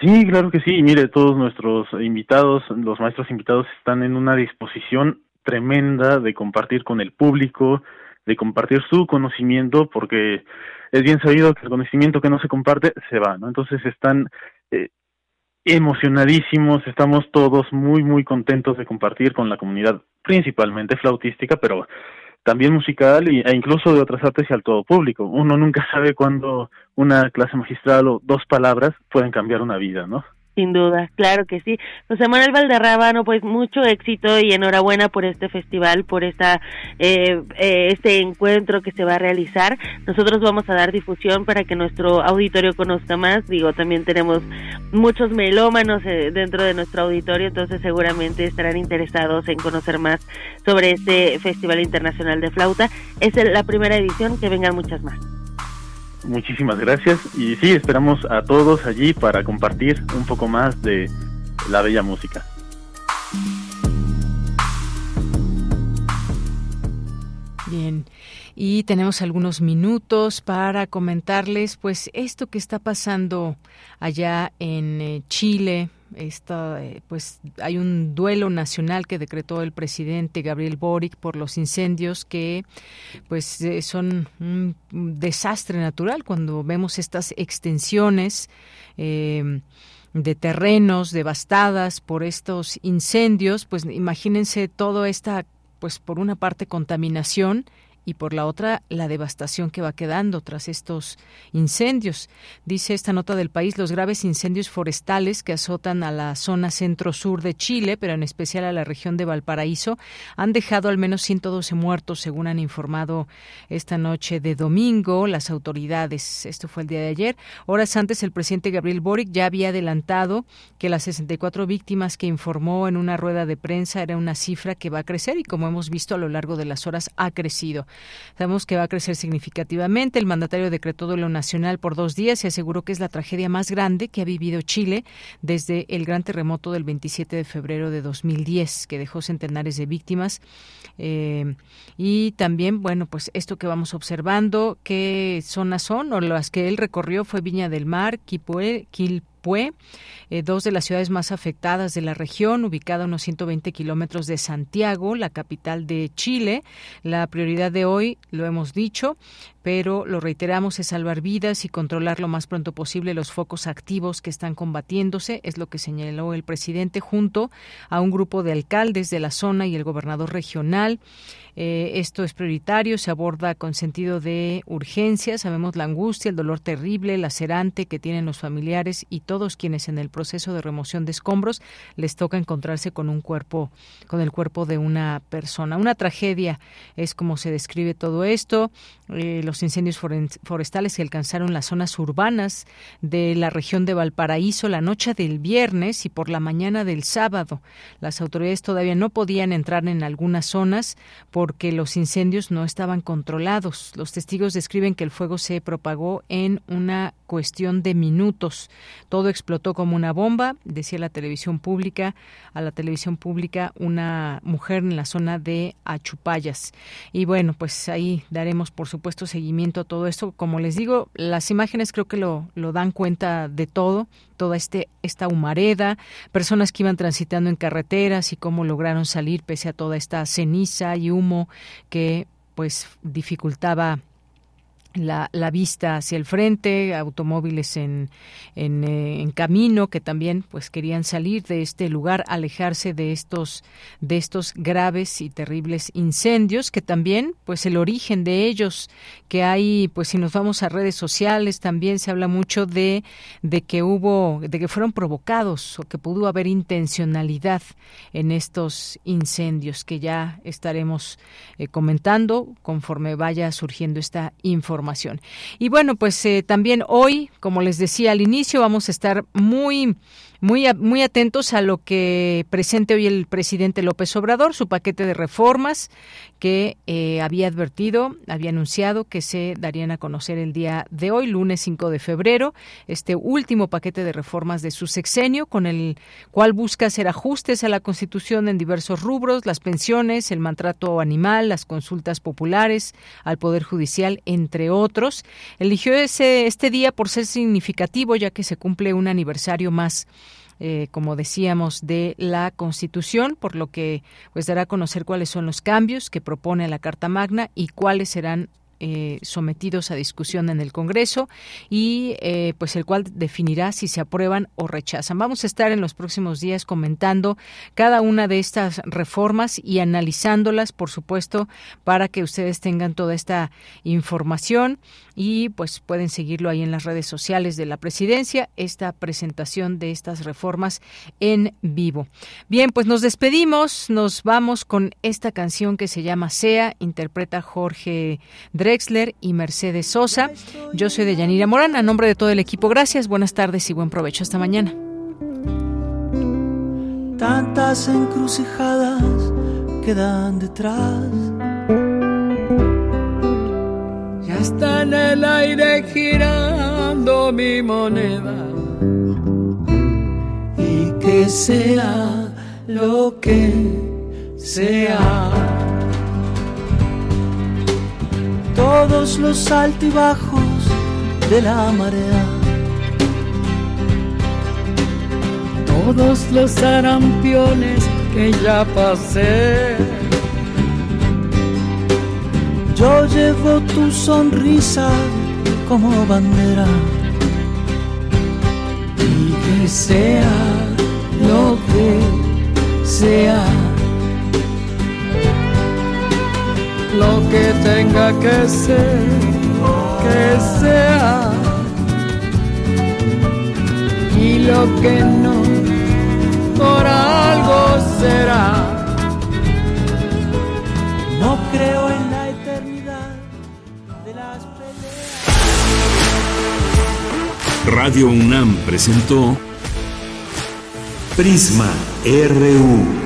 Sí, claro que sí. Mire, todos nuestros invitados, los maestros invitados están en una disposición tremenda de compartir con el público, de compartir su conocimiento, porque es bien sabido que el conocimiento que no se comparte se va, ¿no? Entonces están eh, emocionadísimos, estamos todos muy, muy contentos de compartir con la comunidad, principalmente flautística, pero también musical e incluso de otras artes y al todo público. Uno nunca sabe cuándo una clase magistral o dos palabras pueden cambiar una vida, ¿no? Sin duda, claro que sí. José Manuel Valderrábano, pues mucho éxito y enhorabuena por este festival, por esta eh, eh, este encuentro que se va a realizar. Nosotros vamos a dar difusión para que nuestro auditorio conozca más. Digo, también tenemos muchos melómanos eh, dentro de nuestro auditorio, entonces seguramente estarán interesados en conocer más sobre este Festival Internacional de Flauta. Es la primera edición, que vengan muchas más. Muchísimas gracias. Y sí, esperamos a todos allí para compartir un poco más de la bella música. Bien, y tenemos algunos minutos para comentarles pues esto que está pasando allá en eh, Chile, esta, eh, pues hay un duelo nacional que decretó el presidente Gabriel Boric por los incendios que pues eh, son un desastre natural cuando vemos estas extensiones eh, de terrenos devastadas por estos incendios, pues imagínense todo esta pues por una parte contaminación y por la otra la devastación que va quedando tras estos incendios. Dice esta nota del país los graves incendios forestales que azotan a la zona centro-sur de Chile, pero en especial a la región de Valparaíso, han dejado al menos 112 muertos, según han informado esta noche de domingo las autoridades. Esto fue el día de ayer. Horas antes el presidente Gabriel Boric ya había adelantado que las 64 víctimas que informó en una rueda de prensa era una cifra que va a crecer y como hemos visto a lo largo de las horas ha crecido. Sabemos que va a crecer significativamente. El mandatario decretó duelo nacional por dos días y aseguró que es la tragedia más grande que ha vivido Chile desde el gran terremoto del 27 de febrero de 2010, que dejó centenares de víctimas. Eh, y también, bueno, pues esto que vamos observando, qué zonas son o las que él recorrió fue Viña del Mar, Quilpué, eh, dos de las ciudades más afectadas de la región, ubicada a unos 120 kilómetros de Santiago, la capital de Chile. La prioridad de hoy, lo hemos dicho, pero lo reiteramos, es salvar vidas y controlar lo más pronto posible los focos activos que están combatiéndose, es lo que señaló el presidente junto a un grupo de alcaldes de la zona y el gobernador regional. Eh, esto es prioritario, se aborda con sentido de urgencia. Sabemos la angustia, el dolor terrible, lacerante que tienen los familiares y todos quienes en el proceso de remoción de escombros les toca encontrarse con un cuerpo, con el cuerpo de una persona. Una tragedia es como se describe todo esto. Eh, los incendios forestales que alcanzaron las zonas urbanas de la región de Valparaíso la noche del viernes y por la mañana del sábado. Las autoridades todavía no podían entrar en algunas zonas por porque los incendios no estaban controlados. Los testigos describen que el fuego se propagó en una cuestión de minutos. Todo explotó como una bomba, decía la televisión pública, a la televisión pública una mujer en la zona de Achupayas. Y bueno, pues ahí daremos por supuesto seguimiento a todo esto. Como les digo, las imágenes creo que lo, lo dan cuenta de todo, toda este, esta humareda, personas que iban transitando en carreteras y cómo lograron salir pese a toda esta ceniza y humo que pues dificultaba la, vista hacia el frente, automóviles en, en, eh, en, camino que también pues querían salir de este lugar, alejarse de estos de estos graves y terribles incendios que también pues el origen de ellos que hay pues si nos vamos a redes sociales también se habla mucho de de que hubo de que fueron provocados o que pudo haber intencionalidad en estos incendios que ya estaremos eh, comentando conforme vaya surgiendo esta información y bueno, pues eh, también hoy, como les decía al inicio, vamos a estar muy muy, muy atentos a lo que presente hoy el presidente López Obrador, su paquete de reformas que eh, había advertido, había anunciado que se darían a conocer el día de hoy, lunes 5 de febrero, este último paquete de reformas de su sexenio, con el cual busca hacer ajustes a la Constitución en diversos rubros, las pensiones, el maltrato animal, las consultas populares, al Poder Judicial, entre otros. Eligió ese, este día por ser significativo, ya que se cumple un aniversario más eh, como decíamos, de la Constitución, por lo que pues dará a conocer cuáles son los cambios que propone la Carta Magna y cuáles serán eh, sometidos a discusión en el Congreso y eh, pues el cual definirá si se aprueban o rechazan. Vamos a estar en los próximos días comentando cada una de estas reformas y analizándolas, por supuesto, para que ustedes tengan toda esta información y pues pueden seguirlo ahí en las redes sociales de la presidencia, esta presentación de estas reformas en vivo. Bien, pues nos despedimos, nos vamos con esta canción que se llama Sea, interpreta Jorge Drexler y Mercedes Sosa. Yo soy de Yanira Morán, a nombre de todo el equipo, gracias, buenas tardes y buen provecho. Hasta mañana. Tantas encrucijadas quedan detrás está en el aire girando mi moneda. Y que sea lo que sea. Todos los altibajos de la marea. Todos los arampiones que ya pasé. Yo llevo tu sonrisa como bandera. Y que sea lo que sea, lo que tenga que ser, que sea, y lo que no, por algo será. No creo en Radio UNAM presentó Prisma RU.